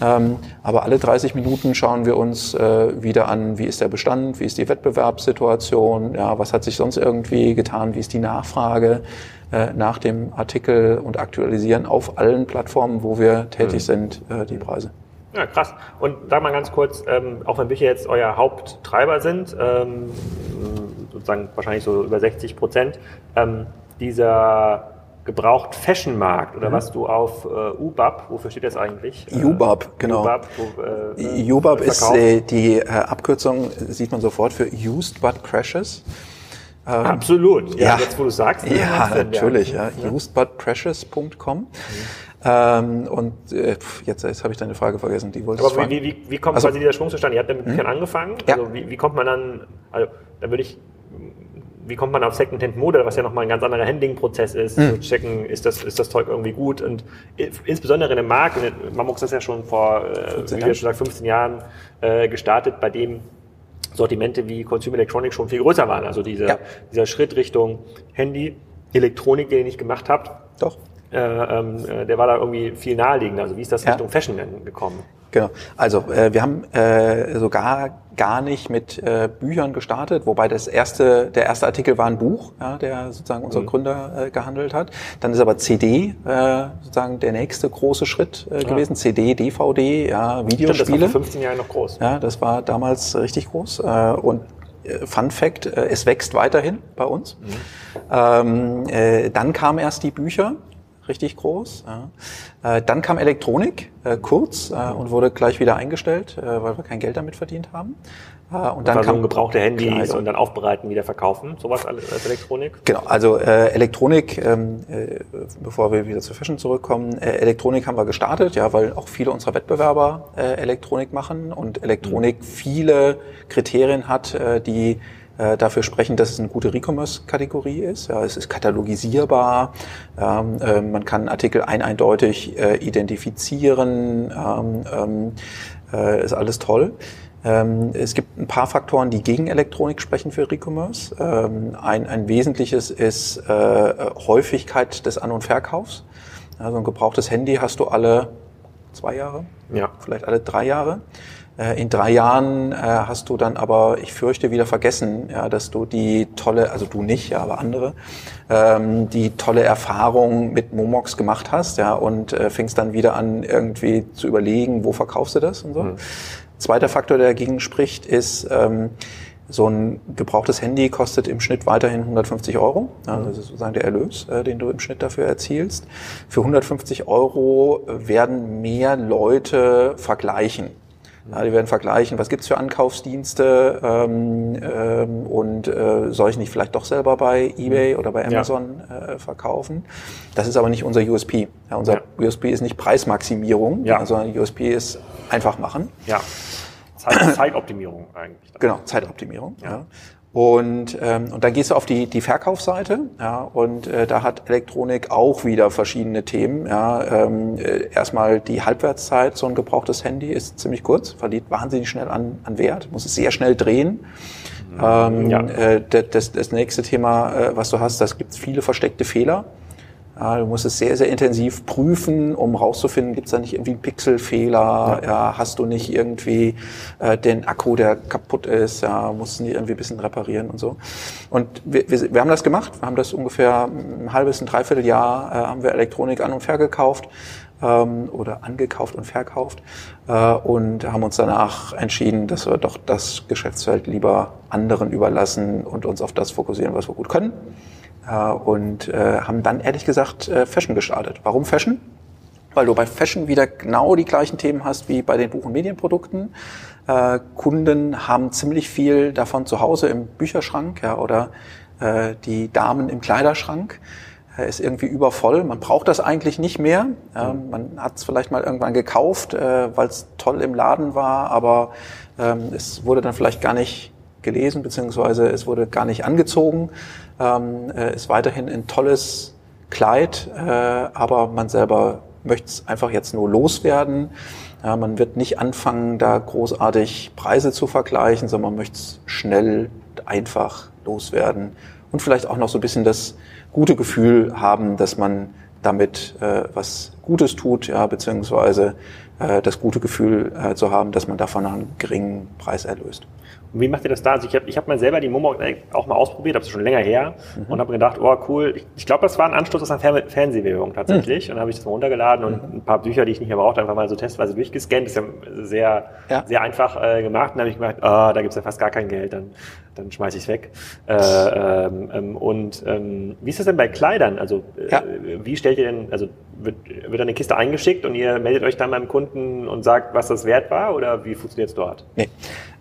Ähm, aber alle 30 Minuten schauen wir uns äh, wieder an, wie ist der Bestand, wie ist die Wettbewerbssituation, ja, was hat sich sonst irgendwie getan, wie ist die Nachfrage äh, nach dem Artikel und aktualisieren auf allen Plattformen, wo wir tätig mhm. sind, äh, die Preise. Ja, krass. Und sag mal ganz kurz, ähm, auch wenn Bücher jetzt euer Haupttreiber sind, ähm, sozusagen wahrscheinlich so über 60 Prozent, ähm, dieser gebraucht Fashion-Markt oder mhm. was du auf äh, UBAP, wofür steht das eigentlich? UBAP, genau. UBAP, wo, äh, UBAP ist äh, die äh, Abkürzung, sieht man sofort für Used But Crashes. Ähm, Absolut, ja, ja, jetzt wo du sagst. Ja, natürlich, ja. ja. usedbutprecious.com. Mhm. Ähm, und äh, jetzt, jetzt habe ich deine Frage vergessen, die wollte Aber wie, wie, wie kommt also, quasi dieser Schwung zustande? Ihr habt mit Büchern mhm. angefangen. Ja. Also wie, wie kommt man dann, also da würde ich wie kommt man auf Second-Hand-Mode, was ja nochmal ein ganz anderer Handling-Prozess ist, mhm. zu checken, ist das, ist das Zeug irgendwie gut und insbesondere in einem Markt, Mammox ist ja schon vor, äh, wie wir schon gesagt, 15 Jahren äh, gestartet, bei dem Sortimente wie Consumer Electronics schon viel größer waren. Also diese, ja. dieser Schritt Richtung Handy, Elektronik, den ihr nicht gemacht habt. Doch. Äh, ähm, äh, der war da irgendwie viel naheliegender. Also wie ist das ja. Richtung Fashion denn gekommen? Genau. Also äh, wir haben äh, sogar gar nicht mit äh, Büchern gestartet, wobei das erste, der erste Artikel war ein Buch, ja, der sozusagen unser mhm. Gründer äh, gehandelt hat. Dann ist aber CD äh, sozusagen der nächste große Schritt äh, gewesen. Ja. CD, DVD, ja, Videospiele. Stimmt, das war vor 15 Jahren noch groß. Ja, das war damals richtig groß. Äh, und äh, Fun Fact, es wächst weiterhin bei uns. Mhm. Ähm, äh, dann kamen erst die Bücher richtig groß. Ja. Äh, dann kam Elektronik äh, kurz äh, und wurde gleich wieder eingestellt, äh, weil wir kein Geld damit verdient haben. Äh, und dann kam gebrauchte Handys Kleidung. und dann aufbereiten, wieder verkaufen, sowas als Elektronik? Genau, also äh, Elektronik, ähm, äh, bevor wir wieder zu Fashion zurückkommen, Elektronik haben wir gestartet, ja, weil auch viele unserer Wettbewerber Elektronik machen und Elektronik mhm. viele Kriterien hat, die äh, dafür sprechen, dass es eine gute Recommerce-Kategorie ist. Ja, es ist katalogisierbar, ähm, äh, man kann Artikel ein eindeutig äh, identifizieren, ähm, ähm, äh, ist alles toll. Ähm, es gibt ein paar Faktoren, die gegen Elektronik sprechen für Recommerce. Ähm, ein, ein wesentliches ist äh, Häufigkeit des An- und Verkaufs. Also ein gebrauchtes Handy hast du alle zwei Jahre, ja. vielleicht alle drei Jahre. Äh, in drei Jahren äh, hast du dann aber, ich fürchte, wieder vergessen, ja, dass du die tolle, also du nicht, ja, aber andere, ähm, die tolle Erfahrung mit Momox gemacht hast, ja, und äh, fängst dann wieder an, irgendwie zu überlegen, wo verkaufst du das und so. Mhm. Zweiter Faktor, der dagegen spricht, ist, ähm, so ein gebrauchtes Handy kostet im Schnitt weiterhin 150 Euro. Ja, das ist sozusagen der Erlös, äh, den du im Schnitt dafür erzielst. Für 150 Euro werden mehr Leute vergleichen. Ja, die werden vergleichen, was gibt's für Ankaufsdienste ähm, ähm, und äh, soll ich nicht vielleicht doch selber bei eBay mhm. oder bei Amazon ja. äh, verkaufen. Das ist aber nicht unser USP. Ja, unser. USP ist nicht Preismaximierung, ja. sondern USP ist einfach machen. Ja. Zeit, Zeitoptimierung eigentlich. Genau, Zeitoptimierung. Ja. Und, ähm, und dann gehst du auf die, die Verkaufsseite ja, und äh, da hat Elektronik auch wieder verschiedene Themen. Ja. Ähm, äh, erstmal die Halbwertszeit, so ein gebrauchtes Handy ist ziemlich kurz, verliert wahnsinnig schnell an, an Wert, muss es sehr schnell drehen. Ähm, ja. äh, das, das nächste Thema, äh, was du hast, das gibt viele versteckte Fehler. Ja, du musst es sehr, sehr intensiv prüfen, um rauszufinden, gibt es da nicht irgendwie einen Pixelfehler, ja. ja. hast du nicht irgendwie äh, den Akku, der kaputt ist, ja, musst du nicht irgendwie ein bisschen reparieren und so. Und wir, wir, wir haben das gemacht, wir haben das ungefähr ein halbes, ein Dreivierteljahr, äh, haben wir Elektronik an und verkauft ähm, oder angekauft und verkauft äh, und haben uns danach entschieden, dass wir doch das Geschäftsfeld lieber anderen überlassen und uns auf das fokussieren, was wir gut können. Äh, und äh, haben dann ehrlich gesagt äh, Fashion gestartet. Warum Fashion? Weil du bei Fashion wieder genau die gleichen Themen hast wie bei den Buch- und Medienprodukten. Kunden haben ziemlich viel davon zu Hause im Bücherschrank ja, oder die Damen im Kleiderschrank ist irgendwie übervoll. Man braucht das eigentlich nicht mehr. Ähm, man hat es vielleicht mal irgendwann gekauft, äh, weil es toll im Laden war, aber ähm, es wurde dann vielleicht gar nicht gelesen, beziehungsweise es wurde gar nicht angezogen. Ähm, äh, ist weiterhin ein tolles Kleid, äh, aber man selber möchte es einfach jetzt nur loswerden. Ja, man wird nicht anfangen, da großartig Preise zu vergleichen, sondern man möchte es schnell, einfach loswerden und vielleicht auch noch so ein bisschen das gute Gefühl haben, dass man damit äh, was Gutes tut, ja, beziehungsweise äh, das gute Gefühl äh, zu haben, dass man davon einen geringen Preis erlöst. Und wie macht ihr das da? Also ich habe ich hab mal selber die Momo auch mal ausprobiert, das schon länger her mhm. und habe gedacht, oh cool, ich, ich glaube, das war ein Anstoß aus einer Fernsehwerbung tatsächlich. Mhm. Und dann habe ich das mal runtergeladen und mhm. ein paar Bücher, die ich nicht mehr brauchte, einfach mal so testweise durchgescannt. Das ist ja sehr, ja. sehr einfach äh, gemacht. Und dann habe ich gemerkt, oh, da gibt's ja fast gar kein Geld, dann, dann schmeiße ich es weg. Äh, ähm, ähm, und ähm, wie ist das denn bei Kleidern? Also äh, ja. wie stellt ihr denn, also wird, wird eine Kiste eingeschickt und ihr meldet euch dann beim Kunden und sagt, was das wert war oder wie funktioniert es dort? Nee.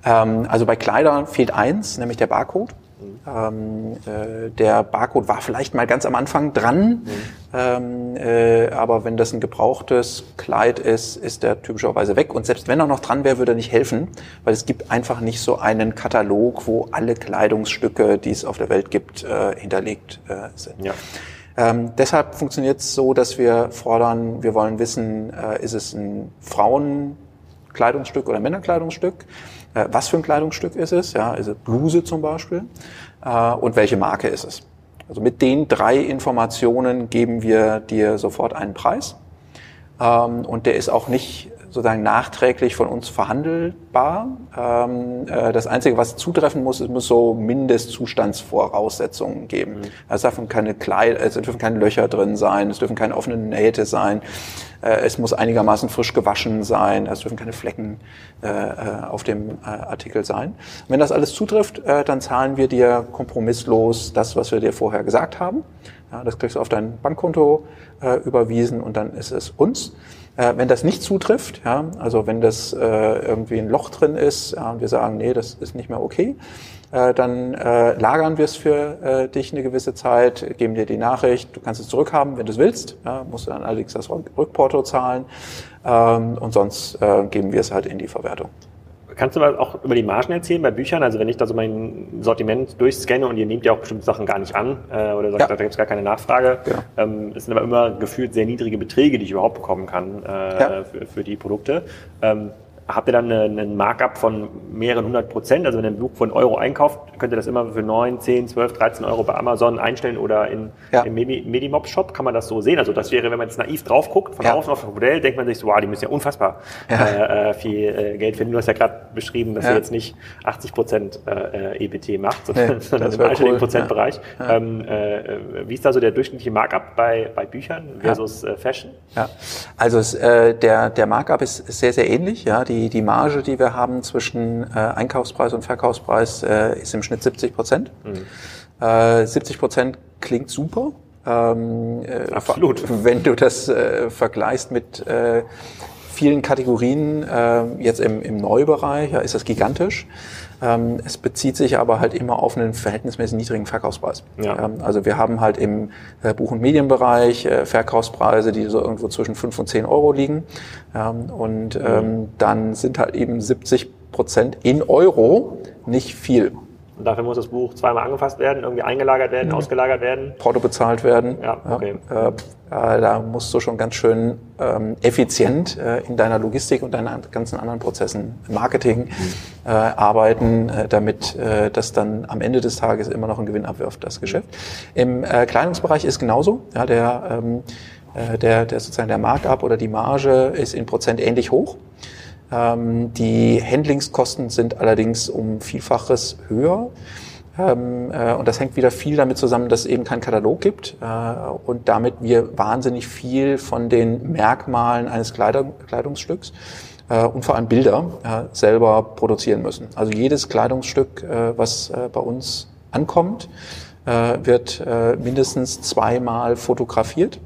Ähm, also bei Kleidern fehlt eins, nämlich der Barcode. Mhm. Ähm, äh, der Barcode war vielleicht mal ganz am Anfang dran, mhm. ähm, äh, aber wenn das ein gebrauchtes Kleid ist, ist der typischerweise weg. Und selbst wenn er noch dran wäre, würde er nicht helfen, weil es gibt einfach nicht so einen Katalog, wo alle Kleidungsstücke, die es auf der Welt gibt, äh, hinterlegt äh, sind. Ja. Ähm, deshalb funktioniert es so, dass wir fordern, wir wollen wissen, äh, ist es ein Frauenkleidungsstück oder Männerkleidungsstück? Äh, was für ein Kleidungsstück ist es? Ja, ist es Bluse zum Beispiel? Äh, und welche Marke ist es? Also mit den drei Informationen geben wir dir sofort einen Preis. Ähm, und der ist auch nicht sozusagen nachträglich von uns verhandelbar. Ähm, äh, das Einzige, was zutreffen muss, es muss so Mindestzustandsvoraussetzungen geben. Mhm. Es dürfen keine Kleid, es dürfen keine Löcher drin sein, es dürfen keine offenen Nähte sein, es muss einigermaßen frisch gewaschen sein, es dürfen keine Flecken äh, äh auf dem äh, Artikel sein. Wenn das alles zutrifft, äh, dann zahlen wir dir kompromisslos das, was wir dir vorher gesagt haben. Ja, das kriegst du auf dein Bankkonto äh, überwiesen und dann ist es uns. Äh, wenn das nicht zutrifft, ja, also wenn das äh, irgendwie ein Loch drin ist ja, und wir sagen, nee, das ist nicht mehr okay, äh, dann äh, lagern wir es für äh, dich eine gewisse Zeit, geben dir die Nachricht, du kannst es zurückhaben, wenn du es willst, ja, musst du dann allerdings das Rückporto zahlen ähm, und sonst äh, geben wir es halt in die Verwertung. Kannst du mal auch über die Margen erzählen bei Büchern? Also wenn ich da so mein Sortiment durchscanne und ihr nehmt ja auch bestimmte Sachen gar nicht an äh, oder sagt, ja. da gibt es gar keine Nachfrage. Ja. Ähm, es sind aber immer gefühlt sehr niedrige Beträge, die ich überhaupt bekommen kann äh, ja. für, für die Produkte. Ähm, habt ihr dann einen Markup von mehreren hundert Prozent. Also wenn ihr ein Buch von Euro einkauft, könnt ihr das immer für 9, 10, 12, 13 Euro bei Amazon einstellen oder in, ja. im Medimob-Shop. Kann man das so sehen? Also das wäre, wenn man jetzt naiv drauf guckt, von ja. außen auf das Modell, denkt man sich so, wow, die müssen ja unfassbar ja. Äh, äh viel äh, Geld finden. Du hast ja gerade beschrieben, dass ihr jetzt nicht 80 Prozent äh, EBT macht, sondern, sondern im einstelligen cool. Prozentbereich. Ähm, äh, wie ist da so der durchschnittliche Markup bei, bei Büchern versus äh, Fashion? Ja, also es, äh, der, der Markup ist sehr, sehr ähnlich. Ja, die die, die Marge, die wir haben zwischen äh, Einkaufspreis und Verkaufspreis, äh, ist im Schnitt 70 Prozent. Mhm. Äh, 70 Prozent klingt super. Ähm, äh, Absolut. Wenn du das äh, vergleichst mit äh, vielen Kategorien, äh, jetzt im, im Neubereich, ja, ist das gigantisch. Ähm, es bezieht sich aber halt immer auf einen verhältnismäßig niedrigen Verkaufspreis. Ja. Ähm, also wir haben halt im äh, Buch- und Medienbereich äh, Verkaufspreise, die so irgendwo zwischen 5 und 10 Euro liegen. Ähm, und mhm. dann sind halt eben 70 Prozent in Euro nicht viel. Und dafür muss das Buch zweimal angefasst werden, irgendwie eingelagert werden, mhm. ausgelagert werden. Porto bezahlt werden. Ja, okay. Ja, äh, da musst du schon ganz schön ähm, effizient äh, in deiner Logistik und deinen ganzen anderen Prozessen, Marketing, mhm. äh, arbeiten, äh, damit äh, das dann am Ende des Tages immer noch einen Gewinn abwirft, das Geschäft. Im äh, Kleidungsbereich ist genauso. Ja, der, ähm, äh, der, der sozusagen der Markup oder die Marge ist in Prozent ähnlich hoch. Ähm, die Handlingskosten sind allerdings um Vielfaches höher. Ähm, äh, und das hängt wieder viel damit zusammen, dass es eben keinen Katalog gibt äh, und damit wir wahnsinnig viel von den Merkmalen eines Kleidungsstücks äh, und vor allem Bilder selber produzieren müssen. Also jedes Kleidungsstück, was bei uns ankommt, wird mindestens zweimal fotografiert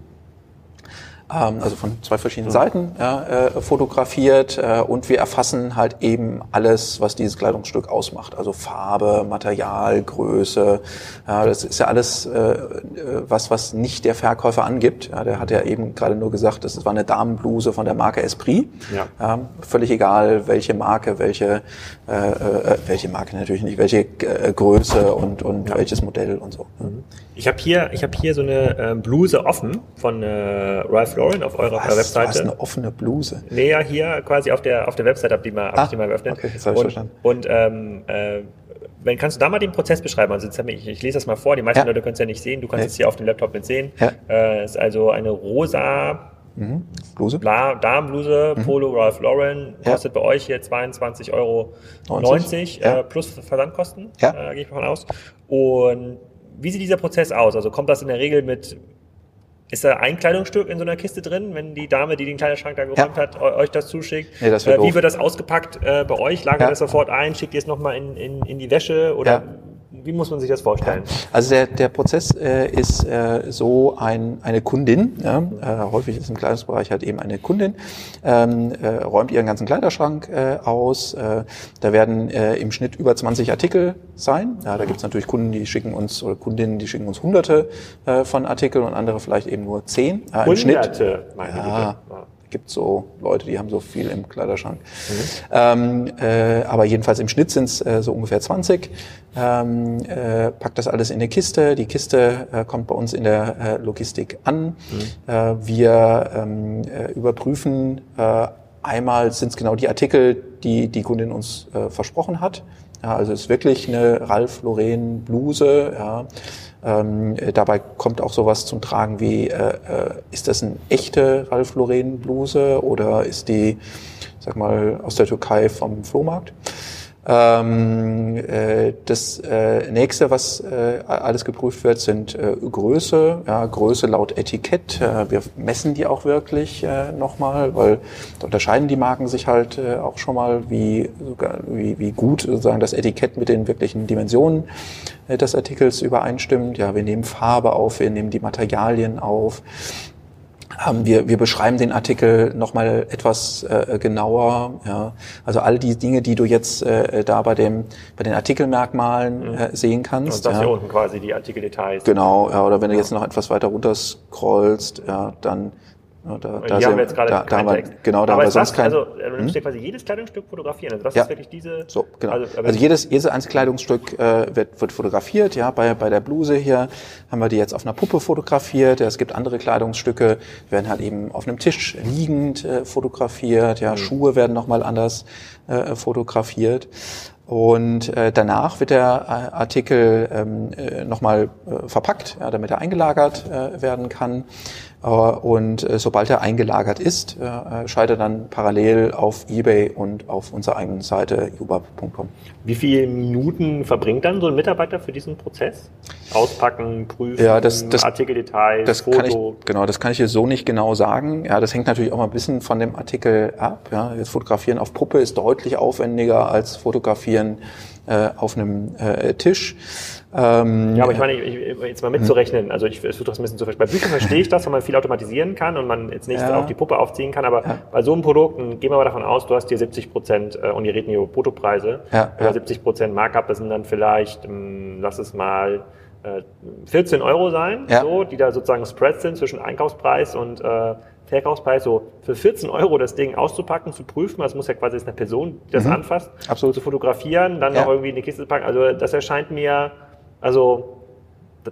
also von zwei verschiedenen Seiten ja, äh, fotografiert äh, und wir erfassen halt eben alles, was dieses Kleidungsstück ausmacht. Also Farbe, Material, Größe. Ja, das ist ja alles äh, was, was nicht der Verkäufer angibt. Ja, der hat ja eben gerade nur gesagt, das war eine Damenbluse von der Marke Esprit. Ja. ja völlig egal, welche Marke, welche, äh, äh, welche Marke natürlich nicht, welche äh, Größe und, und welches Modell und so. Mhm. Ich habe hier, ich habe hier so eine äh, Bluse offen von äh, Ralph Lauren auf eurer Was, Webseite. Du hast eine offene Bluse. Nee, ja, hier quasi auf der auf der Webseite habe die mal, hab ah, ich die mal geöffnet. Okay, jetzt habe ich und, verstanden. Und ähm, äh, wenn, kannst du da mal den Prozess beschreiben? Also ich, ich lese das mal vor, die meisten ja. Leute können es ja nicht sehen, du kannst ja. es hier auf dem Laptop mit sehen. Ja. Äh, ist also eine rosa mhm. Bluse. Bla, Damenbluse, mhm. Polo Ralph Lauren, kostet bei euch hier 22,90 Euro 90, äh, plus Versandkosten, ja. äh, gehe ich mal von aus. Und wie sieht dieser Prozess aus? Also kommt das in der Regel mit ist da ein Kleidungsstück in so einer Kiste drin, wenn die Dame, die den Kleiderschrank da geräumt ja. hat, euch das zuschickt? Nee, das wird äh, wie wird das ausgepackt äh, bei euch? Lagert ja. das sofort ein? Schickt ihr es nochmal in, in, in die Wäsche? Oder ja. Wie muss man sich das vorstellen? Also der, der Prozess äh, ist äh, so ein, eine Kundin, ja, äh, häufig ist im Kleidungsbereich halt eben eine Kundin, ähm, äh, räumt ihren ganzen Kleiderschrank äh, aus. Äh, da werden äh, im Schnitt über 20 Artikel sein. Ja, da gibt es natürlich Kunden, die schicken uns, oder Kundinnen, die schicken uns hunderte äh, von Artikeln und andere vielleicht eben nur zehn äh, im Schnitt. Meine ja, Güte. Gibt so Leute, die haben so viel im Kleiderschrank. Mhm. Ähm, äh, aber jedenfalls im Schnitt sind es äh, so ungefähr 20. Ähm, äh, packt das alles in eine Kiste. Die Kiste äh, kommt bei uns in der äh, Logistik an. Mhm. Äh, wir ähm, äh, überprüfen einmal sind es genau die Artikel, die die Kundin uns versprochen hat. Ja, also es ist wirklich eine Ralph Lauren Bluse. Ja. Ähm, äh, dabei kommt auch sowas zum Tragen wie, äh, äh, ist das eine echte Ralph Lauren Bluse oder ist die, sag mal, aus der Türkei vom Flohmarkt? Ähm, äh, das äh, nächste, was äh, alles geprüft wird, sind äh, Größe, ja, Größe laut Etikett. Äh, wir messen die auch wirklich äh, nochmal, weil da unterscheiden die Marken sich halt auch schon mal, wie, sogar, wie, wie gut sozusagen das Etikett mit den wirklichen Dimensionen des Artikels übereinstimmt. Ja, wir nehmen Farbe auf, wir nehmen die Materialien auf. Ähm, wir, wir beschreiben den Artikel nochmal etwas äh, genauer. Ja. Also all die Dinge, die du jetzt äh, da bei dem bei den Artikelmerkmalen mhm. äh, sehen kannst. Und das ja. hier unten quasi die Artikeldetails. Genau, ja, oder wenn du jetzt noch etwas weiter runter scrollst, ja, dann ja, da, da, haben wir jetzt gerade da, da haben wir, Genau, da aber haben wir sonst kein... Also, äh, du hm? quasi jedes Kleidungsstück fotografieren. Also das ja. ist wirklich diese... So, genau. Also, also jedes, jedes einzelne Kleidungsstück äh, wird, wird fotografiert. Ja, bei, bei der Bluse hier haben wir die jetzt auf einer Puppe fotografiert. Ja, es gibt andere Kleidungsstücke, die werden halt eben auf einem Tisch liegend äh, fotografiert. Ja, mhm. Schuhe werden nochmal anders äh, fotografiert. Und äh, danach wird der äh, Artikel ähm, äh, nochmal äh, verpackt, ja, damit er eingelagert äh, werden kann. Äh, und äh, sobald er eingelagert ist, äh, schaltet dann parallel auf eBay und auf unserer eigenen Seite jubab.com. Wie viele Minuten verbringt dann so ein Mitarbeiter für diesen Prozess? Auspacken, prüfen, ja, das, das, Artikeldetails, das Foto? Kann ich, genau, das kann ich hier so nicht genau sagen. Ja, das hängt natürlich auch mal ein bisschen von dem Artikel ab. Ja, jetzt fotografieren auf Puppe ist deutlich aufwendiger als fotografieren äh, auf einem äh, Tisch. Ähm, ja, aber ich meine, ich, ich, jetzt mal mitzurechnen, also ich versuche das ein bisschen zu verstehen. Bei Büchern verstehe ich das, wenn man viel automatisieren kann und man jetzt nichts ja. auf die Puppe aufziehen kann, aber ja. bei so einem Produkt, gehen wir mal davon aus, du hast hier 70 Prozent, äh, und ihr reden hier über Fotopreise, ja, ja. 70 Prozent Markup, das sind dann vielleicht, ähm, lass es mal, 14 äh, Euro sein, ja. so, die da sozusagen Spreads sind zwischen Einkaufspreis und äh, Verkaufspreis. So für 14 Euro das Ding auszupacken, zu prüfen, das muss ja quasi jetzt eine Person, die das mhm. anfasst, Absolut. zu fotografieren, dann ja. noch irgendwie in die Kiste zu packen. Also das erscheint mir also,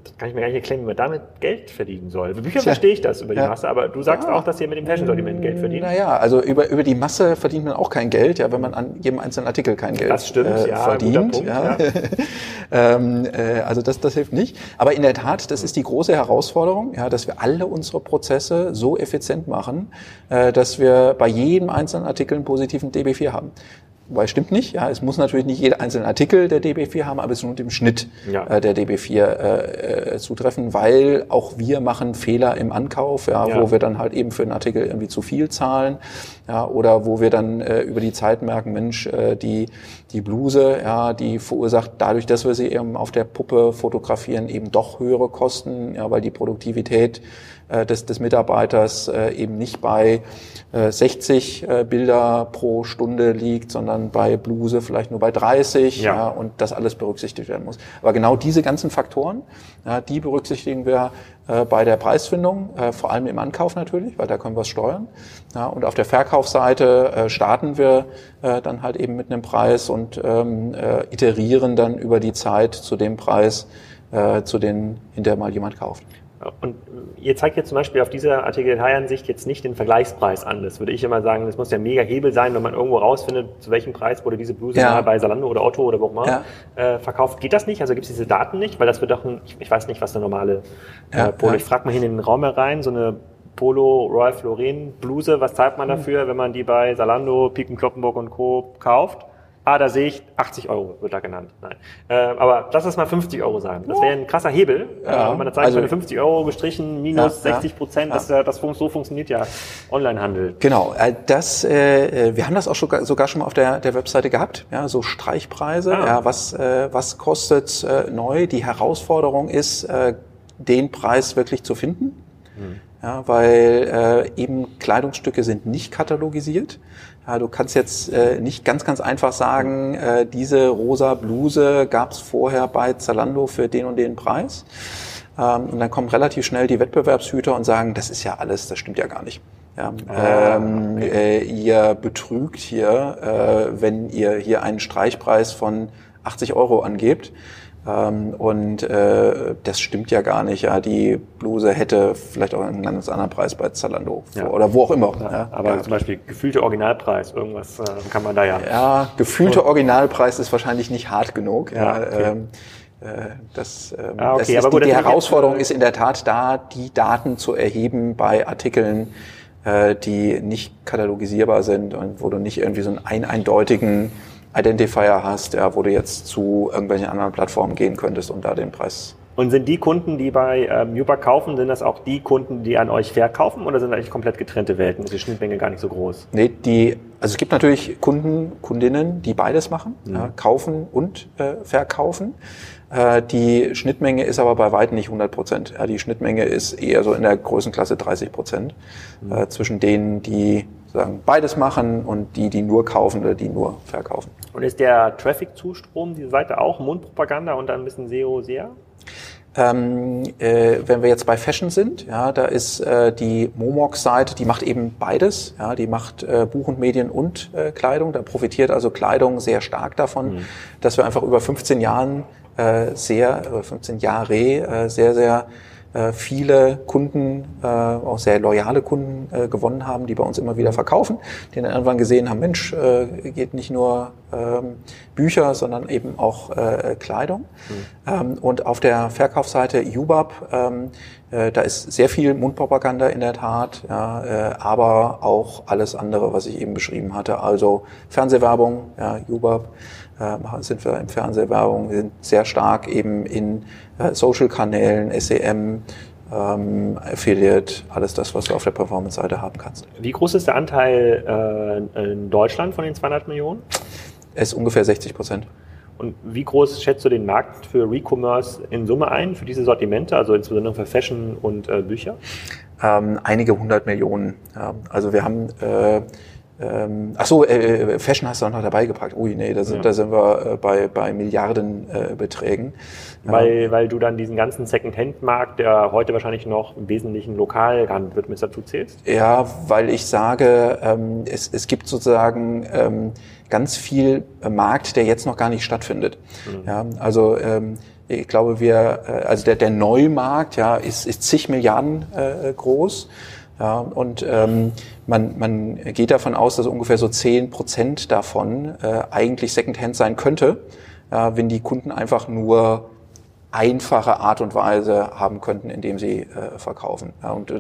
das kann ich mir gar nicht erklären, wie man damit Geld verdienen soll. Für Bücher Tja. verstehe ich das über die ja. Masse, aber du sagst ja. auch, dass ihr mit dem Fashion-Sortiment Geld verdient. Naja, also über, über die Masse verdient man auch kein Geld, ja, wenn man an jedem einzelnen Artikel kein Geld das stimmt, äh, ja, verdient. Punkt, ja. ähm, äh, also das, das hilft nicht. Aber in der Tat, das ist die große Herausforderung, ja, dass wir alle unsere Prozesse so effizient machen, äh, dass wir bei jedem einzelnen Artikel einen positiven DB4 haben. Wobei stimmt nicht, ja, es muss natürlich nicht jeder einzelne Artikel der DB4 haben, aber es muss im Schnitt ja. äh, der DB4 äh, äh, zutreffen, weil auch wir machen Fehler im Ankauf, ja, ja, wo wir dann halt eben für einen Artikel irgendwie zu viel zahlen, ja, oder wo wir dann äh, über die Zeit merken, Mensch, äh, die die Bluse, ja, die verursacht dadurch, dass wir sie eben auf der Puppe fotografieren, eben doch höhere Kosten, ja, weil die Produktivität äh, des, des Mitarbeiters äh, eben nicht bei äh, 60 äh, Bilder pro Stunde liegt, sondern bei Bluse vielleicht nur bei 30 ja. ja. und das alles berücksichtigt werden muss. Aber genau diese ganzen Faktoren, ja, die berücksichtigen wir äh, bei der Preisfindung, äh, vor allem im Ankauf natürlich, weil da können wir es steuern. Ja, und auf der Verkaufsseite äh, starten wir äh, dann halt eben mit einem Preis und ähm, äh, iterieren dann über die Zeit zu dem Preis, äh, zu dem hinterher mal jemand kauft. Und ihr zeigt jetzt zum Beispiel auf dieser Artikel-Detailansicht jetzt nicht den Vergleichspreis an. Das würde ich immer sagen, das muss ja mega Hebel sein, wenn man irgendwo rausfindet, zu welchem Preis wurde diese Bluse ja. bei Salando oder Otto oder wo auch immer ja. äh, verkauft. Geht das nicht? Also gibt es diese Daten nicht? Weil das wird doch ein, ich, ich weiß nicht, was der normale äh, Polo. Ich frage mal hier in den Raum herein, so eine Polo Ralph Lauren Bluse, was zahlt man hm. dafür, wenn man die bei Salando, Piken Kloppenburg und Co. kauft? Ah, da sehe ich 80 Euro, wird da genannt. Nein. Äh, aber lass es mal 50 Euro sein. Das wäre ein krasser Hebel. Ja, wenn man das sagt, also, 50 Euro gestrichen minus ja, 60 Prozent, ja, das, das, so funktioniert ja Onlinehandel. Genau, äh, das, äh, wir haben das auch sogar, sogar schon mal auf der, der Webseite gehabt, ja, so Streichpreise, ah. ja, was, äh, was kostet äh, neu. Die Herausforderung ist, äh, den Preis wirklich zu finden. Hm. Ja, weil äh, eben Kleidungsstücke sind nicht katalogisiert. Ja, du kannst jetzt äh, nicht ganz, ganz einfach sagen, äh, diese rosa Bluse gab es vorher bei Zalando für den und den Preis. Ähm, und dann kommen relativ schnell die Wettbewerbshüter und sagen, das ist ja alles, das stimmt ja gar nicht. Ja, ah, ähm, okay. äh, ihr betrügt hier, äh, wenn ihr hier einen Streichpreis von 80 Euro angebt. Ähm, und äh, das stimmt ja gar nicht. Ja, die Bluse hätte vielleicht auch einen ganz anderen Preis bei Zalando ja. oder wo auch immer. Ja, ja. Aber zum Beispiel gefühlte Originalpreis, irgendwas äh, kann man da ja. Ja, gefühlte Originalpreis ist wahrscheinlich nicht hart genug. Ja, okay. ähm, äh, das, ähm, ah, okay, das ist, gut, die, die Herausforderung ist in der Tat da, die Daten zu erheben bei Artikeln, äh, die nicht katalogisierbar sind und wo du nicht irgendwie so einen eindeutigen Identifier hast, ja, wo du jetzt zu irgendwelchen anderen Plattformen gehen könntest und da den Preis. Und sind die Kunden, die bei ähm, Uber kaufen, sind das auch die Kunden, die an euch verkaufen oder sind eigentlich komplett getrennte Welten? Ist die Schnittmenge gar nicht so groß? Nee, die, also es gibt natürlich Kunden, Kundinnen, die beides machen, mhm. ja, kaufen und äh, verkaufen. Äh, die Schnittmenge ist aber bei weitem nicht 100 Prozent. Ja, die Schnittmenge ist eher so in der Größenklasse 30 Prozent mhm. äh, zwischen denen, die sagen, beides machen und die, die nur kaufen oder die nur verkaufen. Und ist der Traffic-Zustrom diese Seite auch Mundpropaganda und dann ein bisschen SEO, SEA? Ähm, äh, wenn wir jetzt bei Fashion sind, ja, da ist äh, die Momox-Seite, die macht eben beides. Ja, die macht äh, Buch und Medien und äh, Kleidung. Da profitiert also Kleidung sehr stark davon, mhm. dass wir einfach über 15 Jahren äh, sehr, über 15 Jahre äh, sehr, sehr viele Kunden, äh, auch sehr loyale Kunden äh, gewonnen haben, die bei uns immer wieder verkaufen, die dann irgendwann gesehen haben, Mensch, äh, geht nicht nur ähm, Bücher, sondern eben auch äh, Kleidung. Mhm. Ähm, und auf der Verkaufsseite UBAP, ähm, äh, da ist sehr viel Mundpropaganda in der Tat, ja, äh, aber auch alles andere, was ich eben beschrieben hatte. Also Fernsehwerbung, ja, UBAP, äh, sind wir im Fernsehwerbung, wir sind sehr stark eben in äh, Social-Kanälen, SEM, ähm, Affiliate, alles das, was du auf der Performance-Seite haben kannst. Wie groß ist der Anteil äh, in Deutschland von den 200 Millionen? Es ist ungefähr 60 Prozent. Und wie groß schätzt du den Markt für Recommerce in Summe ein, für diese Sortimente, also insbesondere für Fashion und äh, Bücher? Ähm, einige hundert Millionen. Ja. Also wir haben äh, ähm, ach so, äh, äh, Fashion hast du auch noch dabei gepackt. Ui, nee, da sind, ja. da sind wir äh, bei, bei Milliardenbeträgen. Äh, weil, ja. weil du dann diesen ganzen Second-Hand-Markt, der heute wahrscheinlich noch im Wesentlichen lokal gehandelt wird, mit dazu zählst? Ja, weil ich sage, ähm, es, es gibt sozusagen ähm, ganz viel Markt, der jetzt noch gar nicht stattfindet. Mhm. Ja, also ähm, ich glaube, wir, äh, also der, der Neumarkt ja, ist, ist zig Milliarden äh, groß. Ja, und ähm, man, man geht davon aus, dass ungefähr so zehn Prozent davon äh, eigentlich Secondhand sein könnte, äh, wenn die Kunden einfach nur einfache Art und Weise haben könnten, indem sie äh, verkaufen. Ja, und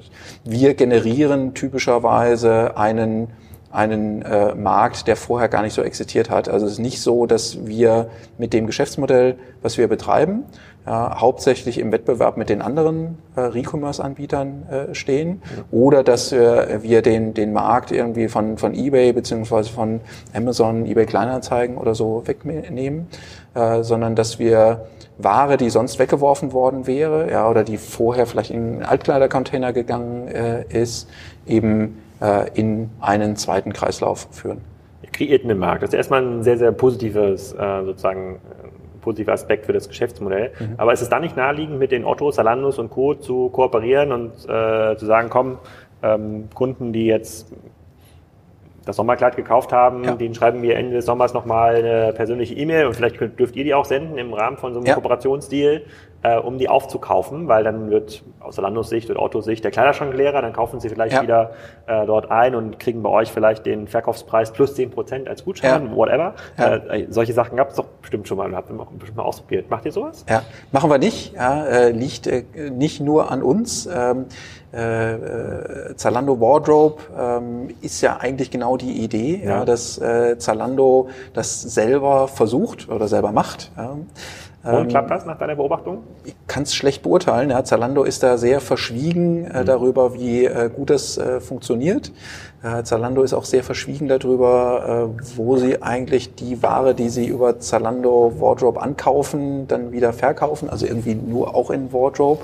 wir generieren typischerweise einen einen äh, Markt, der vorher gar nicht so existiert hat. Also es ist nicht so, dass wir mit dem Geschäftsmodell, was wir betreiben, ja, hauptsächlich im Wettbewerb mit den anderen äh, Recommerce-Anbietern äh, stehen oder dass äh, wir den, den Markt irgendwie von, von eBay beziehungsweise von Amazon, eBay Kleinanzeigen oder so wegnehmen, äh, sondern dass wir Ware, die sonst weggeworfen worden wäre, ja, oder die vorher vielleicht in einen Altkleidercontainer gegangen äh, ist, eben in einen zweiten Kreislauf führen. Ihr kreiert einen Markt. Das ist erstmal ein sehr, sehr positives äh, sozusagen positiver Aspekt für das Geschäftsmodell. Mhm. Aber ist es dann nicht naheliegend, mit den Otto, Salandos und Co. zu kooperieren und äh, zu sagen, komm, ähm, Kunden, die jetzt das Sommerkleid gekauft haben, ja. denen schreiben wir Ende des Sommers nochmal eine persönliche E-Mail und vielleicht könnt, dürft ihr die auch senden im Rahmen von so einem ja. Kooperationsdeal. Äh, um die aufzukaufen, weil dann wird aus Landos Sicht oder Ottos Sicht der Kleiderschrank leerer, dann kaufen sie vielleicht ja. wieder äh, dort ein und kriegen bei euch vielleicht den Verkaufspreis plus 10% als Gutschein, ja. whatever. Ja. Äh, solche Sachen gab es doch bestimmt schon mal und habt ihr bestimmt mal ausprobiert. Macht ihr sowas? Ja, machen wir nicht. Ja, äh, liegt äh, nicht nur an uns. Ähm, äh, äh, Zalando Wardrobe ähm, ist ja eigentlich genau die Idee, ja. ja dass äh, Zalando das selber versucht oder selber macht. Ja. Und ähm, klappt das nach deiner Beobachtung? Ich kann es schlecht beurteilen. Ja. Zalando ist da sehr verschwiegen äh, mhm. darüber, wie äh, gut das äh, funktioniert. Äh, Zalando ist auch sehr verschwiegen darüber, äh, wo sie eigentlich die Ware, die sie über Zalando Wardrobe ankaufen, dann wieder verkaufen. Also irgendwie nur auch in Wardrobe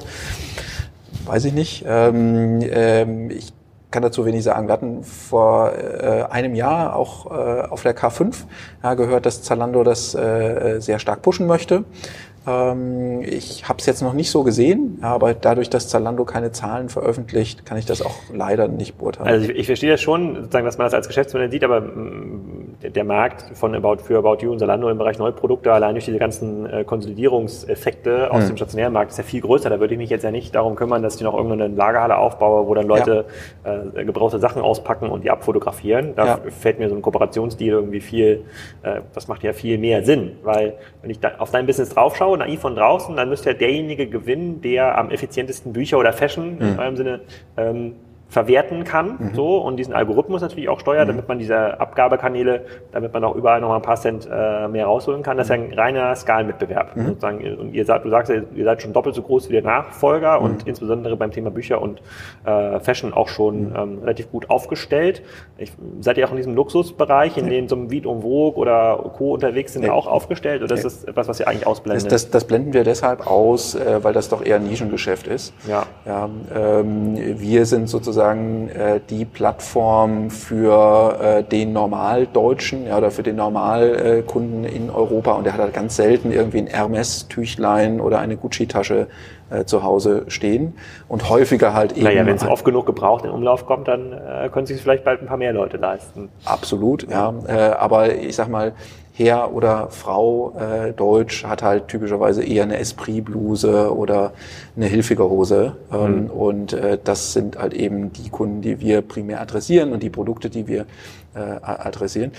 weiß ich nicht. Ähm, ähm, ich kann dazu wenig sagen. Wir hatten vor äh, einem Jahr auch äh, auf der K5 ja, gehört, dass Zalando das äh, sehr stark pushen möchte. Ähm, ich habe es jetzt noch nicht so gesehen, aber dadurch, dass Zalando keine Zahlen veröffentlicht, kann ich das auch leider nicht beurteilen. Also ich, ich verstehe das schon, sozusagen, dass man das als Geschäftsmodell sieht, aber mm, der, der Markt von About für About You und Zalando im Bereich Neuprodukte allein durch diese ganzen äh, Konsolidierungseffekte aus hm. dem stationären Markt ist ja viel größer. Da würde ich mich jetzt ja nicht darum kümmern, dass ich noch irgendeine Lagerhalle aufbaue, wo dann Leute ja. äh, gebrauchte Sachen auspacken und die abfotografieren. Da ja. fällt mir so ein Kooperationsdeal irgendwie viel, äh, das macht ja viel mehr Sinn, weil wenn ich da auf dein Business draufschaue, schaue, naiv von draußen, dann müsste ja derjenige gewinnen, der am effizientesten Bücher oder Fashion mhm. in eurem Sinne ähm, verwerten kann, mhm. so und diesen Algorithmus natürlich auch steuert, mhm. damit man diese Abgabekanäle, damit man auch überall noch mal ein paar Cent äh, mehr rausholen kann. Das ist ja ein reiner Skalenwettbewerb. Mhm. Sozusagen. Und ihr sagt, du sagst, ihr seid schon doppelt so groß wie der Nachfolger mhm. und insbesondere beim Thema Bücher und äh, Fashion auch schon mhm. ähm, relativ gut aufgestellt. Ich, seid ihr auch in diesem Luxusbereich, in dem so ein Vide und Vogue oder Co. unterwegs sind, auch aufgestellt? Oder ist das etwas, was ihr eigentlich ausblendet? Das, das, das blenden wir deshalb aus, äh, weil das doch eher ein Nischengeschäft ist. Ja. ja ähm, wir sind sozusagen sozusagen äh, die Plattform für äh, den Normaldeutschen ja, oder für den Normalkunden in Europa und der hat halt ganz selten irgendwie ein Hermes-Tüchlein oder eine Gucci-Tasche äh, zu Hause stehen und häufiger halt eben. Naja, wenn es oft genug gebraucht in Umlauf kommt, dann äh, können sich vielleicht bald ein paar mehr Leute leisten. Absolut, ja. ja. Äh, aber ich sag mal, Herr oder Frau äh, Deutsch hat halt typischerweise eher eine Esprit-Bluse oder eine hilfige Hose. Ähm, mhm. Und äh, das sind halt eben die Kunden, die wir primär adressieren und die Produkte, die wir äh, adressieren.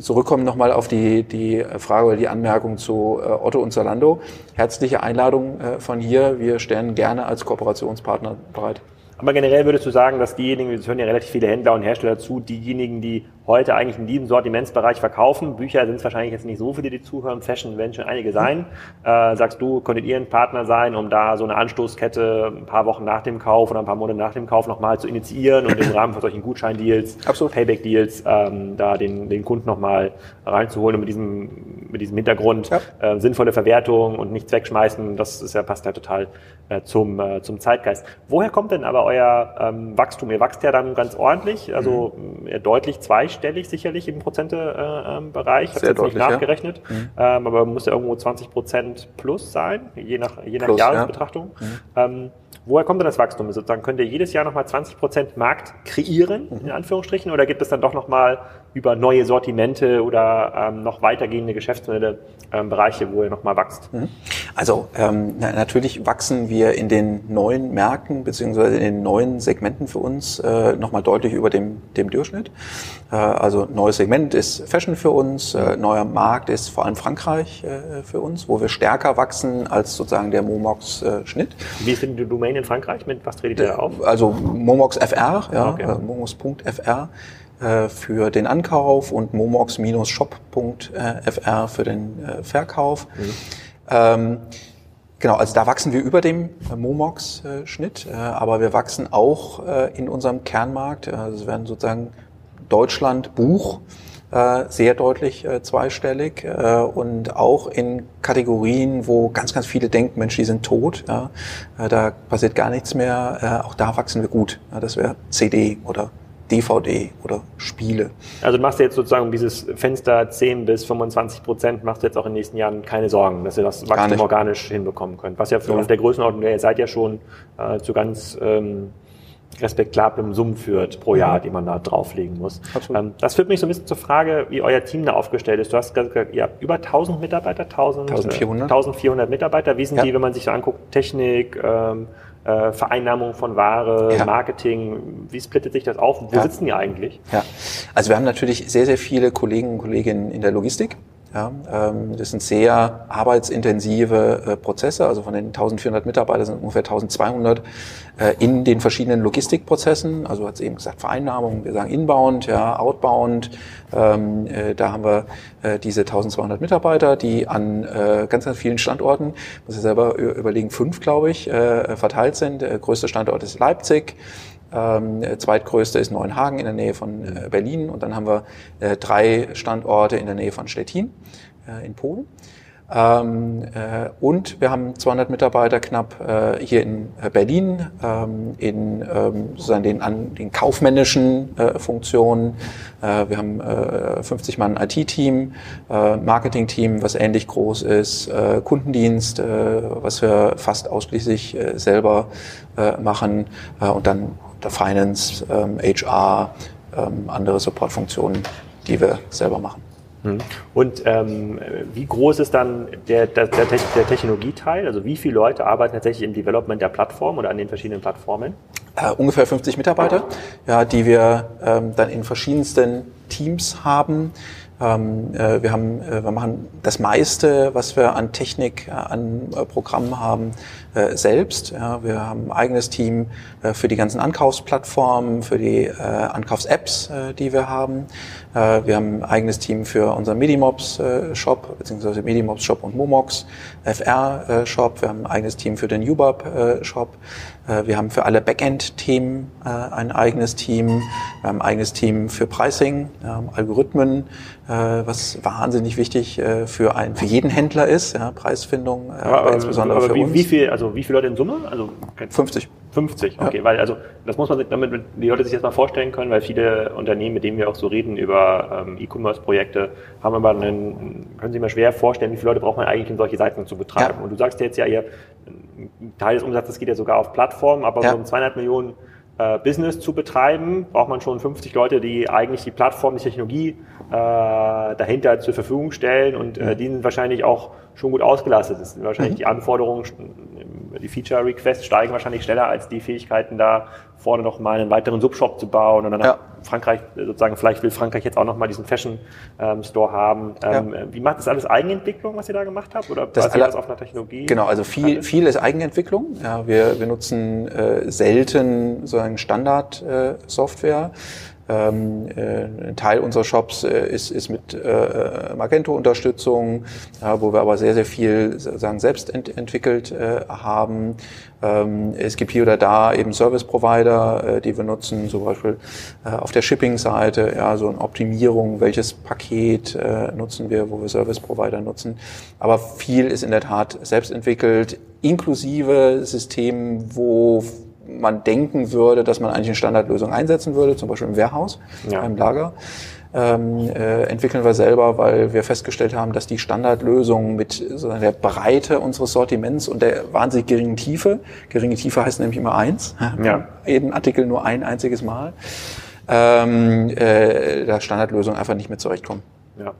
Zurückkommen nochmal auf die, die Frage oder die Anmerkung zu äh, Otto und Zalando. Herzliche Einladung äh, von hier. Wir stellen gerne als Kooperationspartner bereit. Aber generell würdest du sagen, dass diejenigen, es hören ja relativ viele Händler und Hersteller zu, diejenigen, die heute eigentlich in diesem Sortimentsbereich verkaufen, Bücher sind es wahrscheinlich jetzt nicht so viele, die zuhören, Fashion werden schon einige sein. Äh, sagst du, könntet ihr ein Partner sein, um da so eine Anstoßkette ein paar Wochen nach dem Kauf oder ein paar Monate nach dem Kauf nochmal zu initiieren und im Rahmen von solchen Gutscheindeals, Payback-Deals, ähm, da den, den Kunden nochmal reinzuholen und mit diesem, mit diesem Hintergrund ja. äh, sinnvolle Verwertung und nichts wegschmeißen, das ist ja, passt ja total äh, zum, äh, zum Zeitgeist. Woher kommt denn aber euer ähm, Wachstum? Ihr wächst ja dann ganz ordentlich, also mhm. deutlich zweistellig sicherlich im Prozentebereich. Äh, ich habe jetzt nicht nachgerechnet, ja. mhm. ähm, aber muss ja irgendwo 20 Prozent plus sein, je nach, je nach plus, Jahresbetrachtung. Ja. Mhm. Ähm, Woher kommt denn das Wachstum? Sozusagen könnt ihr jedes Jahr nochmal 20 Prozent Markt kreieren, in Anführungsstrichen, oder gibt es dann doch nochmal über neue Sortimente oder ähm, noch weitergehende Geschäftsmodelle ähm, Bereiche, wo ihr nochmal wächst? Mhm. Also ähm, na, natürlich wachsen wir in den neuen Märkten beziehungsweise in den neuen Segmenten für uns äh, nochmal deutlich über dem, dem Durchschnitt. Äh, also neues Segment ist Fashion für uns, äh, neuer Markt ist vor allem Frankreich äh, für uns, wo wir stärker wachsen als sozusagen der Momox-Schnitt. Äh, Wie ist denn die Domain in Frankreich? Mit was tretet ihr auf? Also Momox FR, ja, okay. äh, momox.fr äh, für den Ankauf und momox-shop.fr für den äh, Verkauf. Mhm. Ähm, Genau, also da wachsen wir über dem Momox-Schnitt, äh, aber wir wachsen auch äh, in unserem Kernmarkt. Also es werden sozusagen Deutschland Buch äh, sehr deutlich äh, zweistellig äh, und auch in Kategorien, wo ganz, ganz viele denken, Mensch, die sind tot, äh, da passiert gar nichts mehr, äh, auch da wachsen wir gut. Das wäre CD oder DVD oder Spiele. Also du machst dir jetzt sozusagen um dieses Fenster 10 bis 25 Prozent, machst du jetzt auch in den nächsten Jahren keine Sorgen, dass ihr das Wachstum organisch hinbekommen könnt. Was ja für ja. der Größenordnung, ihr seid ja schon äh, zu ganz ähm, respektablem Summen führt pro Jahr, die man da drauflegen muss. Ähm, das führt mich so ein bisschen zur Frage, wie euer Team da aufgestellt ist. Du hast gesagt, ihr habt über 1000 Mitarbeiter, 1000, 1400, 1400 Mitarbeiter. Wie sind ja. die, wenn man sich so anguckt, Technik, ähm, äh, Vereinnahmung von Ware, ja. Marketing, wie splittet sich das auf? Wo ja. sitzen die eigentlich? Ja, also wir haben natürlich sehr, sehr viele Kollegen und Kolleginnen in der Logistik. Ja, ähm, das sind sehr arbeitsintensive äh, Prozesse. Also von den 1400 Mitarbeitern sind ungefähr 1200 äh, in den verschiedenen Logistikprozessen. Also hat es eben gesagt Vereinnahmung, wir sagen inbound, ja, outbound. Ähm, äh, da haben wir äh, diese 1200 Mitarbeiter, die an äh, ganz, ganz vielen Standorten, muss ich selber überlegen, fünf, glaube ich, äh, verteilt sind. Der größte Standort ist Leipzig. Ähm, zweitgrößte ist Neuenhagen in der Nähe von äh, Berlin und dann haben wir äh, drei Standorte in der Nähe von Stettin äh, in Polen. Ähm, äh, und wir haben 200 Mitarbeiter knapp äh, hier in äh, Berlin ähm, in ähm, sozusagen den, an, den kaufmännischen äh, Funktionen. Äh, wir haben äh, 50 Mann IT-Team, äh, Marketing-Team, was ähnlich groß ist, äh, Kundendienst, äh, was wir fast ausschließlich äh, selber äh, machen äh, und dann der Finance, ähm, HR, ähm, andere Supportfunktionen, die wir selber machen. Hm. Und ähm, wie groß ist dann der, der, der, Technologieteil? Also wie viele Leute arbeiten tatsächlich im Development der Plattform oder an den verschiedenen Plattformen? Äh, ungefähr 50 Mitarbeiter, ja, die wir ähm, dann in verschiedensten Teams haben. Ähm, äh, wir, haben, äh, wir machen das meiste, was wir an Technik, äh, an äh, Programmen haben, äh, selbst. Ja, wir haben ein eigenes Team äh, für die ganzen Ankaufsplattformen, für die Ankaufs-Apps, die wir haben. wir haben ein eigenes Team für unseren Medimobs-Shop, beziehungsweise Medimobs-Shop und Momox FR-Shop. wir haben ein eigenes Team für den UBAP-Shop. wir haben für alle Backend-Themen ein eigenes Team. Wir haben ein eigenes Team für Pricing, Algorithmen, was wahnsinnig wichtig äh, für, ein, für jeden Händler ist, ja, Preisfindung, äh, aber, insbesondere aber für wie, uns. Wie viel, also wie viele Leute in Summe? Also 50. 50, okay, ja. weil also das muss man damit die Leute sich jetzt mal vorstellen können, weil viele Unternehmen, mit denen wir auch so reden über ähm, E-Commerce-Projekte, haben aber einen, können Sie mal schwer vorstellen, wie viele Leute braucht man eigentlich, um solche Seiten zu betreiben. Ja. Und du sagst jetzt ja, ihr ein Teil des Umsatzes geht ja sogar auf Plattformen, aber ja. so um 200 Millionen äh, Business zu betreiben, braucht man schon 50 Leute, die eigentlich die Plattform, die Technologie äh, dahinter zur Verfügung stellen. Und äh, die sind wahrscheinlich auch schon gut ausgelastet. Sind wahrscheinlich mhm. die Anforderungen, die Feature Requests steigen wahrscheinlich schneller als die Fähigkeiten da vorne noch mal einen weiteren Subshop zu bauen und dann ja. Frankreich sozusagen vielleicht will Frankreich jetzt auch noch mal diesen Fashion ähm, Store haben. Ähm, ja. Wie macht das alles Eigenentwicklung, was ihr da gemacht habt oder das basiert das auf einer Technologie? Genau, also viel viel ist Eigenentwicklung. Ja, wir wir nutzen äh, selten so einen Standard äh, Software. Ähm, äh, ein Teil unserer Shops äh, ist, ist mit äh, Magento-Unterstützung, ja, wo wir aber sehr, sehr viel sagen, selbst ent entwickelt äh, haben. Ähm, es gibt hier oder da eben Service-Provider, äh, die wir nutzen, zum Beispiel äh, auf der Shipping-Seite, ja, so eine Optimierung, welches Paket äh, nutzen wir, wo wir Service-Provider nutzen. Aber viel ist in der Tat selbst entwickelt, inklusive Systemen, wo man denken würde, dass man eigentlich eine Standardlösung einsetzen würde, zum Beispiel im Warehouse, ja. im Lager. Ähm, äh, entwickeln wir selber, weil wir festgestellt haben, dass die Standardlösung mit so der Breite unseres Sortiments und der wahnsinnig geringen Tiefe, geringe Tiefe heißt nämlich immer eins, ja. jeden Artikel nur ein einziges Mal, ähm, äh, der Standardlösung einfach nicht mehr zurechtkommen. Ja.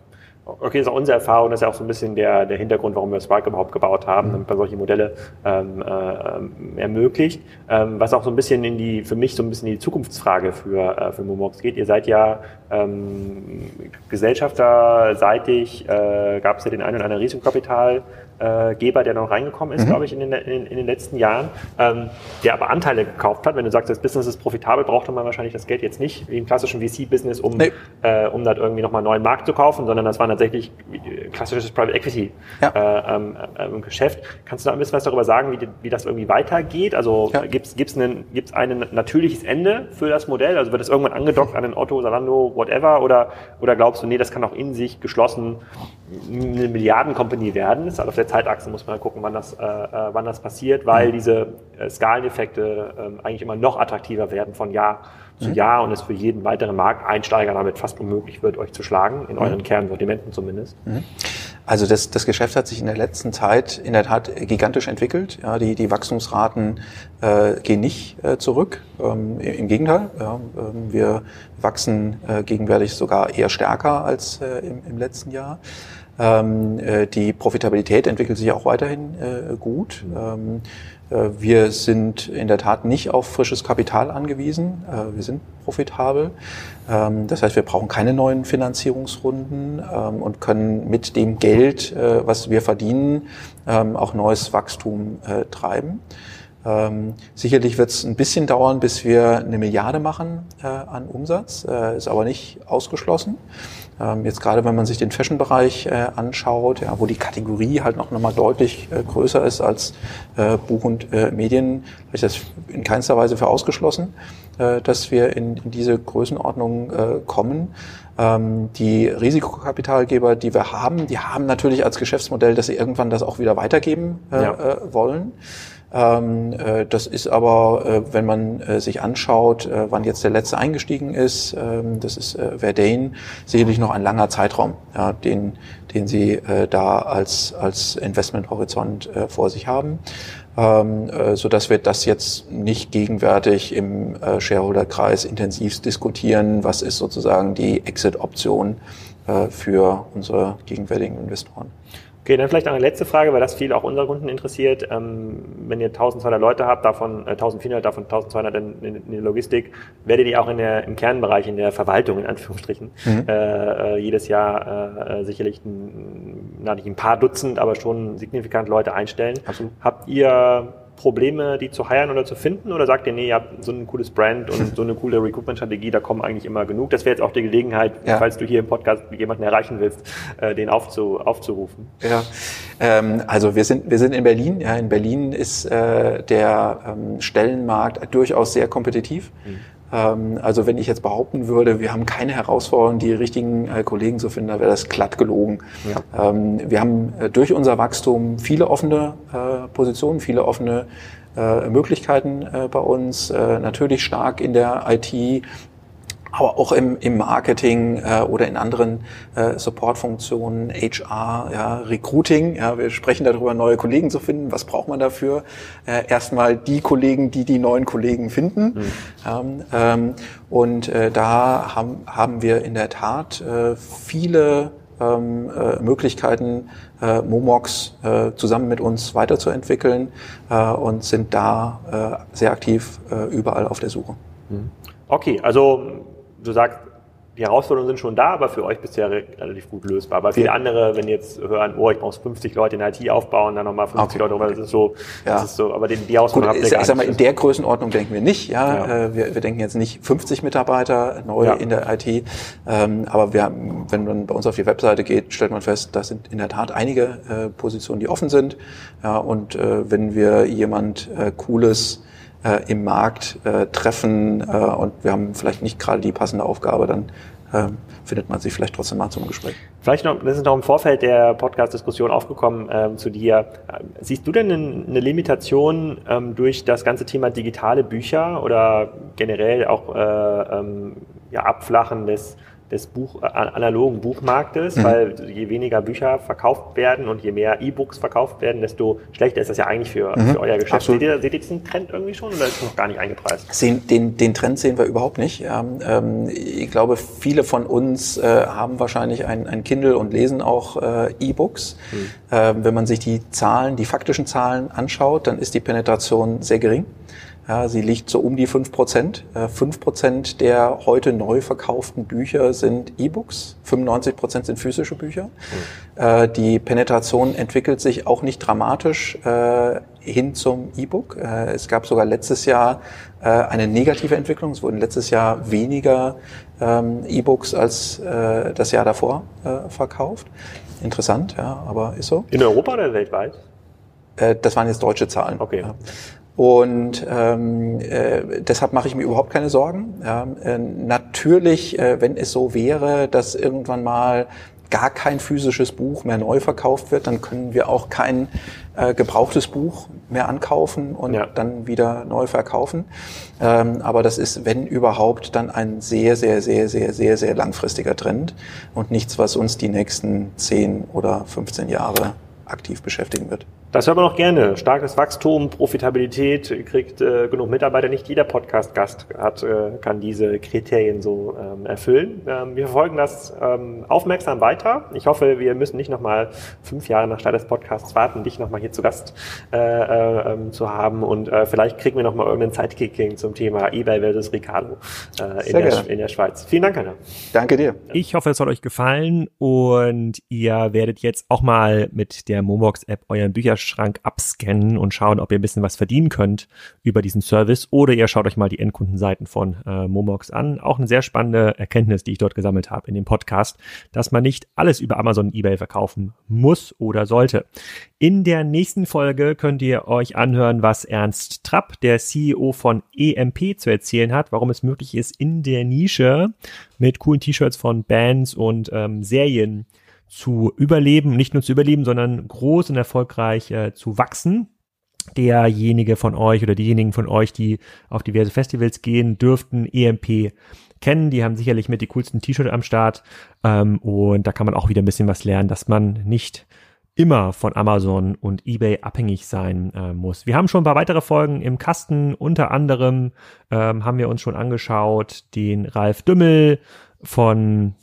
Okay, das ist auch unsere Erfahrung, das ist ja auch so ein bisschen der, der Hintergrund, warum wir Spark überhaupt gebaut haben, damit man solche Modelle ähm, äh, ermöglicht. Ähm, was auch so ein bisschen in die, für mich so ein bisschen in die Zukunftsfrage für, äh, für Momox geht. Ihr seid ja ähm, gesellschafterseitig, äh, gab es ja den einen oder anderen Risikokapital äh, Geber, der noch reingekommen ist, mhm. glaube ich, in den, in, in den letzten Jahren, ähm, der aber Anteile gekauft hat. Wenn du sagst, das Business ist profitabel, braucht man wahrscheinlich das Geld jetzt nicht wie im klassischen VC-Business, um, nee. äh, um da irgendwie nochmal einen neuen Markt zu kaufen, sondern das war tatsächlich klassisches Private Equity ja. äh, ähm, äh, Geschäft. Kannst du da ein bisschen was darüber sagen, wie, wie das irgendwie weitergeht? Also ja. gibt es gibt's ein, gibt's ein natürliches Ende für das Modell? Also wird das irgendwann angedockt an den Otto, Salando, whatever? Oder, oder glaubst du, nee, das kann auch in sich geschlossen eine Milliardenkompanie werden? Das ist auf der Zeitachse muss man gucken, wann das, äh, äh, wann das passiert, weil mhm. diese äh, Skaleneffekte äh, eigentlich immer noch attraktiver werden von Jahr zu mhm. Jahr und es für jeden weiteren Markteinsteiger damit fast unmöglich wird, euch zu schlagen, in mhm. euren Kernsortimenten zumindest. Also das, das Geschäft hat sich in der letzten Zeit in der Tat gigantisch entwickelt. Ja, die, die Wachstumsraten äh, gehen nicht äh, zurück. Ähm, Im Gegenteil, ja, ähm, wir wachsen äh, gegenwärtig sogar eher stärker als äh, im, im letzten Jahr. Ähm, äh, die Profitabilität entwickelt sich auch weiterhin äh, gut. Ähm, äh, wir sind in der Tat nicht auf frisches Kapital angewiesen. Äh, wir sind profitabel. Ähm, das heißt, wir brauchen keine neuen Finanzierungsrunden ähm, und können mit dem Geld, äh, was wir verdienen, ähm, auch neues Wachstum treiben. sicherlich wird es ein bisschen dauern, bis wir eine Milliarde machen an Umsatz, ist aber nicht ausgeschlossen. Ähm, jetzt gerade, wenn man sich den Fashion-Bereich äh, anschaut, ja, wo die Kategorie halt noch nochmal deutlich äh, größer ist als äh, Buch und Medien, habe ich das in keinster Weise für ausgeschlossen, dass wir in, diese Größenordnung kommen. Ähm, die Risikokapitalgeber, die wir haben, die haben natürlich als Geschäftsmodell, dass sie irgendwann das auch wieder weitergeben ja. wollen. Ähm, äh, das ist aber, äh, wenn man äh, sich anschaut, wann jetzt der letzte eingestiegen ist, ähm, das ist Verdane, sicherlich noch ein langer Zeitraum, ja, den, den Sie da als, als Investmenthorizont vor sich haben. Ähm, äh, so dass wir das jetzt nicht gegenwärtig im Shareholder-Kreis intensiv diskutieren. Was ist sozusagen die Exit-Option für unsere gegenwärtigen Investoren? Okay, dann vielleicht noch eine letzte Frage, weil das viel auch unsere Kunden interessiert. Ähm, wenn ihr 1200 Leute habt, davon äh, 1400, davon 1200 in, in, in der Logistik, werdet ihr auch in der, im Kernbereich, in der Verwaltung in Anführungsstrichen, mhm. äh, äh, jedes Jahr äh, sicherlich ein, na, nicht ein paar Dutzend, aber schon signifikant Leute einstellen. Absolut. Habt ihr Probleme, die zu heiren oder zu finden? Oder sagt ihr, nee, ihr habt so ein cooles Brand und so eine coole Recruitment-Strategie, da kommen eigentlich immer genug? Das wäre jetzt auch die Gelegenheit, ja. falls du hier im Podcast jemanden erreichen willst, äh, den aufzu, aufzurufen. Ja, ähm, also wir sind, wir sind in Berlin. Ja, in Berlin ist äh, der ähm, Stellenmarkt durchaus sehr kompetitiv. Mhm. Ähm, also wenn ich jetzt behaupten würde, wir haben keine Herausforderung, die richtigen äh, Kollegen zu finden, dann wäre das glatt gelogen. Ja. Ähm, wir haben äh, durch unser Wachstum viele offene äh, Positionen, viele offene Möglichkeiten bei uns. Natürlich stark in der IT, aber auch im, im Marketing äh, oder in anderen äh, Supportfunktionen, HR, ja, Recruiting. Ja, wir sprechen darüber, neue Kollegen zu finden. Was braucht man dafür? Äh, erstmal die Kollegen, die die neuen Kollegen finden. Mhm. Ähm, ähm, und äh, da haben, haben wir in der Tat äh, viele ähm, äh, Möglichkeiten, äh, Momox äh, zusammen mit uns weiterzuentwickeln äh, und sind da äh, sehr aktiv äh, überall auf der Suche. Mhm. Okay, also du sagst, die Herausforderungen sind schon da, aber für euch bisher relativ gut lösbar. Aber viele ja. andere, wenn jetzt hören, oh, ich brauche 50 Leute in der IT aufbauen, dann nochmal 50 okay. Leute, das ist so, ja. das ist so, aber die, die Herausforderungen habt ihr gar Ich sag mal, in der Größenordnung denken wir nicht, ja. ja. Äh, wir, wir denken jetzt nicht 50 Mitarbeiter neu in der IT, ähm, aber wir, wenn man bei uns auf die Webseite geht, stellt man fest, da sind in der Tat einige äh, Positionen, die offen sind, ja, und äh, wenn wir jemand Cooles äh, im Markt äh, treffen äh, und wir haben vielleicht nicht gerade die passende Aufgabe, dann äh, findet man sich vielleicht trotzdem mal zum Gespräch. Vielleicht noch, das ist noch im Vorfeld der Podcast-Diskussion aufgekommen äh, zu dir. Siehst du denn eine Limitation ähm, durch das ganze Thema digitale Bücher oder generell auch äh, ähm, ja, Abflachen des des Buch, äh, analogen Buchmarktes, mhm. weil je weniger Bücher verkauft werden und je mehr E-Books verkauft werden, desto schlechter ist das ja eigentlich für, mhm. für euer Geschäft. Seht ihr, seht ihr diesen Trend irgendwie schon oder ist das noch gar nicht eingepreist? Sehen, den, den Trend sehen wir überhaupt nicht. Ähm, ich glaube, viele von uns äh, haben wahrscheinlich ein, ein Kindle und lesen auch äh, E-Books. Mhm. Ähm, wenn man sich die Zahlen, die faktischen Zahlen anschaut, dann ist die Penetration sehr gering. Ja, sie liegt so um die fünf Prozent. Äh, fünf Prozent der heute neu verkauften Bücher sind E-Books, 95 Prozent sind physische Bücher. Mhm. Die Penetration entwickelt sich auch nicht dramatisch äh, hin zum E-Book. Es gab sogar letztes Jahr eine negative Entwicklung. Es wurden letztes Jahr weniger ähm, E-Books als das Jahr davor verkauft. Interessant, ja, aber ist so. In Europa oder weltweit? Das waren jetzt deutsche Zahlen. Okay. Und ähm, äh, deshalb mache ich mir überhaupt keine Sorgen. Ja, äh, natürlich, äh, wenn es so wäre, dass irgendwann mal gar kein physisches Buch mehr neu verkauft wird, dann können wir auch kein äh, gebrauchtes Buch mehr ankaufen und ja. dann wieder neu verkaufen. Ähm, aber das ist, wenn überhaupt, dann ein sehr, sehr, sehr, sehr, sehr, sehr langfristiger Trend und nichts, was uns die nächsten 10 oder 15 Jahre aktiv beschäftigen wird. Das hört man auch gerne. Starkes Wachstum, Profitabilität, kriegt äh, genug Mitarbeiter. Nicht jeder Podcast-Gast hat, äh, kann diese Kriterien so ähm, erfüllen. Ähm, wir verfolgen das ähm, aufmerksam weiter. Ich hoffe, wir müssen nicht nochmal fünf Jahre nach Start des Podcasts warten, dich nochmal hier zu Gast äh, äh, ähm, zu haben. Und äh, vielleicht kriegen wir nochmal irgendeinen Sidekicking zum Thema eBay versus Ricardo äh, in, der, in der Schweiz. Vielen Dank, Anna. Danke dir. Ich hoffe, es hat euch gefallen und ihr werdet jetzt auch mal mit der Momox-App euren Bücher Bücherschrank abscannen und schauen, ob ihr ein bisschen was verdienen könnt über diesen Service. Oder ihr schaut euch mal die Endkundenseiten von äh, Momox an. Auch eine sehr spannende Erkenntnis, die ich dort gesammelt habe in dem Podcast, dass man nicht alles über Amazon und eBay verkaufen muss oder sollte. In der nächsten Folge könnt ihr euch anhören, was Ernst Trapp, der CEO von EMP, zu erzählen hat, warum es möglich ist, in der Nische mit coolen T-Shirts von Bands und ähm, Serien zu überleben, nicht nur zu überleben, sondern groß und erfolgreich äh, zu wachsen. Derjenige von euch oder diejenigen von euch, die auf diverse Festivals gehen, dürften EMP kennen. Die haben sicherlich mit die coolsten T-Shirts am Start. Ähm, und da kann man auch wieder ein bisschen was lernen, dass man nicht immer von Amazon und eBay abhängig sein äh, muss. Wir haben schon ein paar weitere Folgen im Kasten. Unter anderem ähm, haben wir uns schon angeschaut den Ralf Dümmel von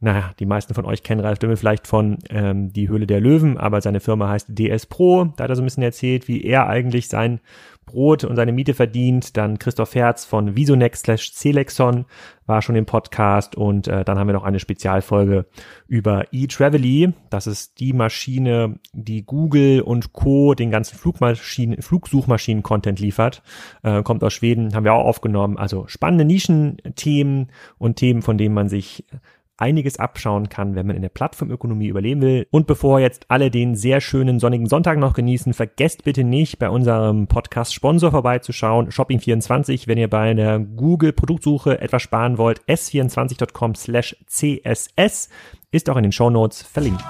naja, die meisten von euch kennen Ralf Dümmel vielleicht von ähm, Die Höhle der Löwen, aber seine Firma heißt DS Pro. Da hat er so ein bisschen erzählt, wie er eigentlich sein Brot und seine Miete verdient. Dann Christoph Herz von Visonex slash Celexon war schon im Podcast und äh, dann haben wir noch eine Spezialfolge über eTravely. Das ist die Maschine, die Google und Co. den ganzen Flugmaschinen, Flugsuchmaschinen-Content liefert. Äh, kommt aus Schweden, haben wir auch aufgenommen. Also spannende Nischenthemen und Themen, von denen man sich einiges abschauen kann, wenn man in der Plattformökonomie überleben will. Und bevor jetzt alle den sehr schönen sonnigen Sonntag noch genießen, vergesst bitte nicht bei unserem Podcast Sponsor vorbeizuschauen, Shopping24, wenn ihr bei einer Google Produktsuche etwas sparen wollt, s24.com slash css ist auch in den Show Notes verlinkt.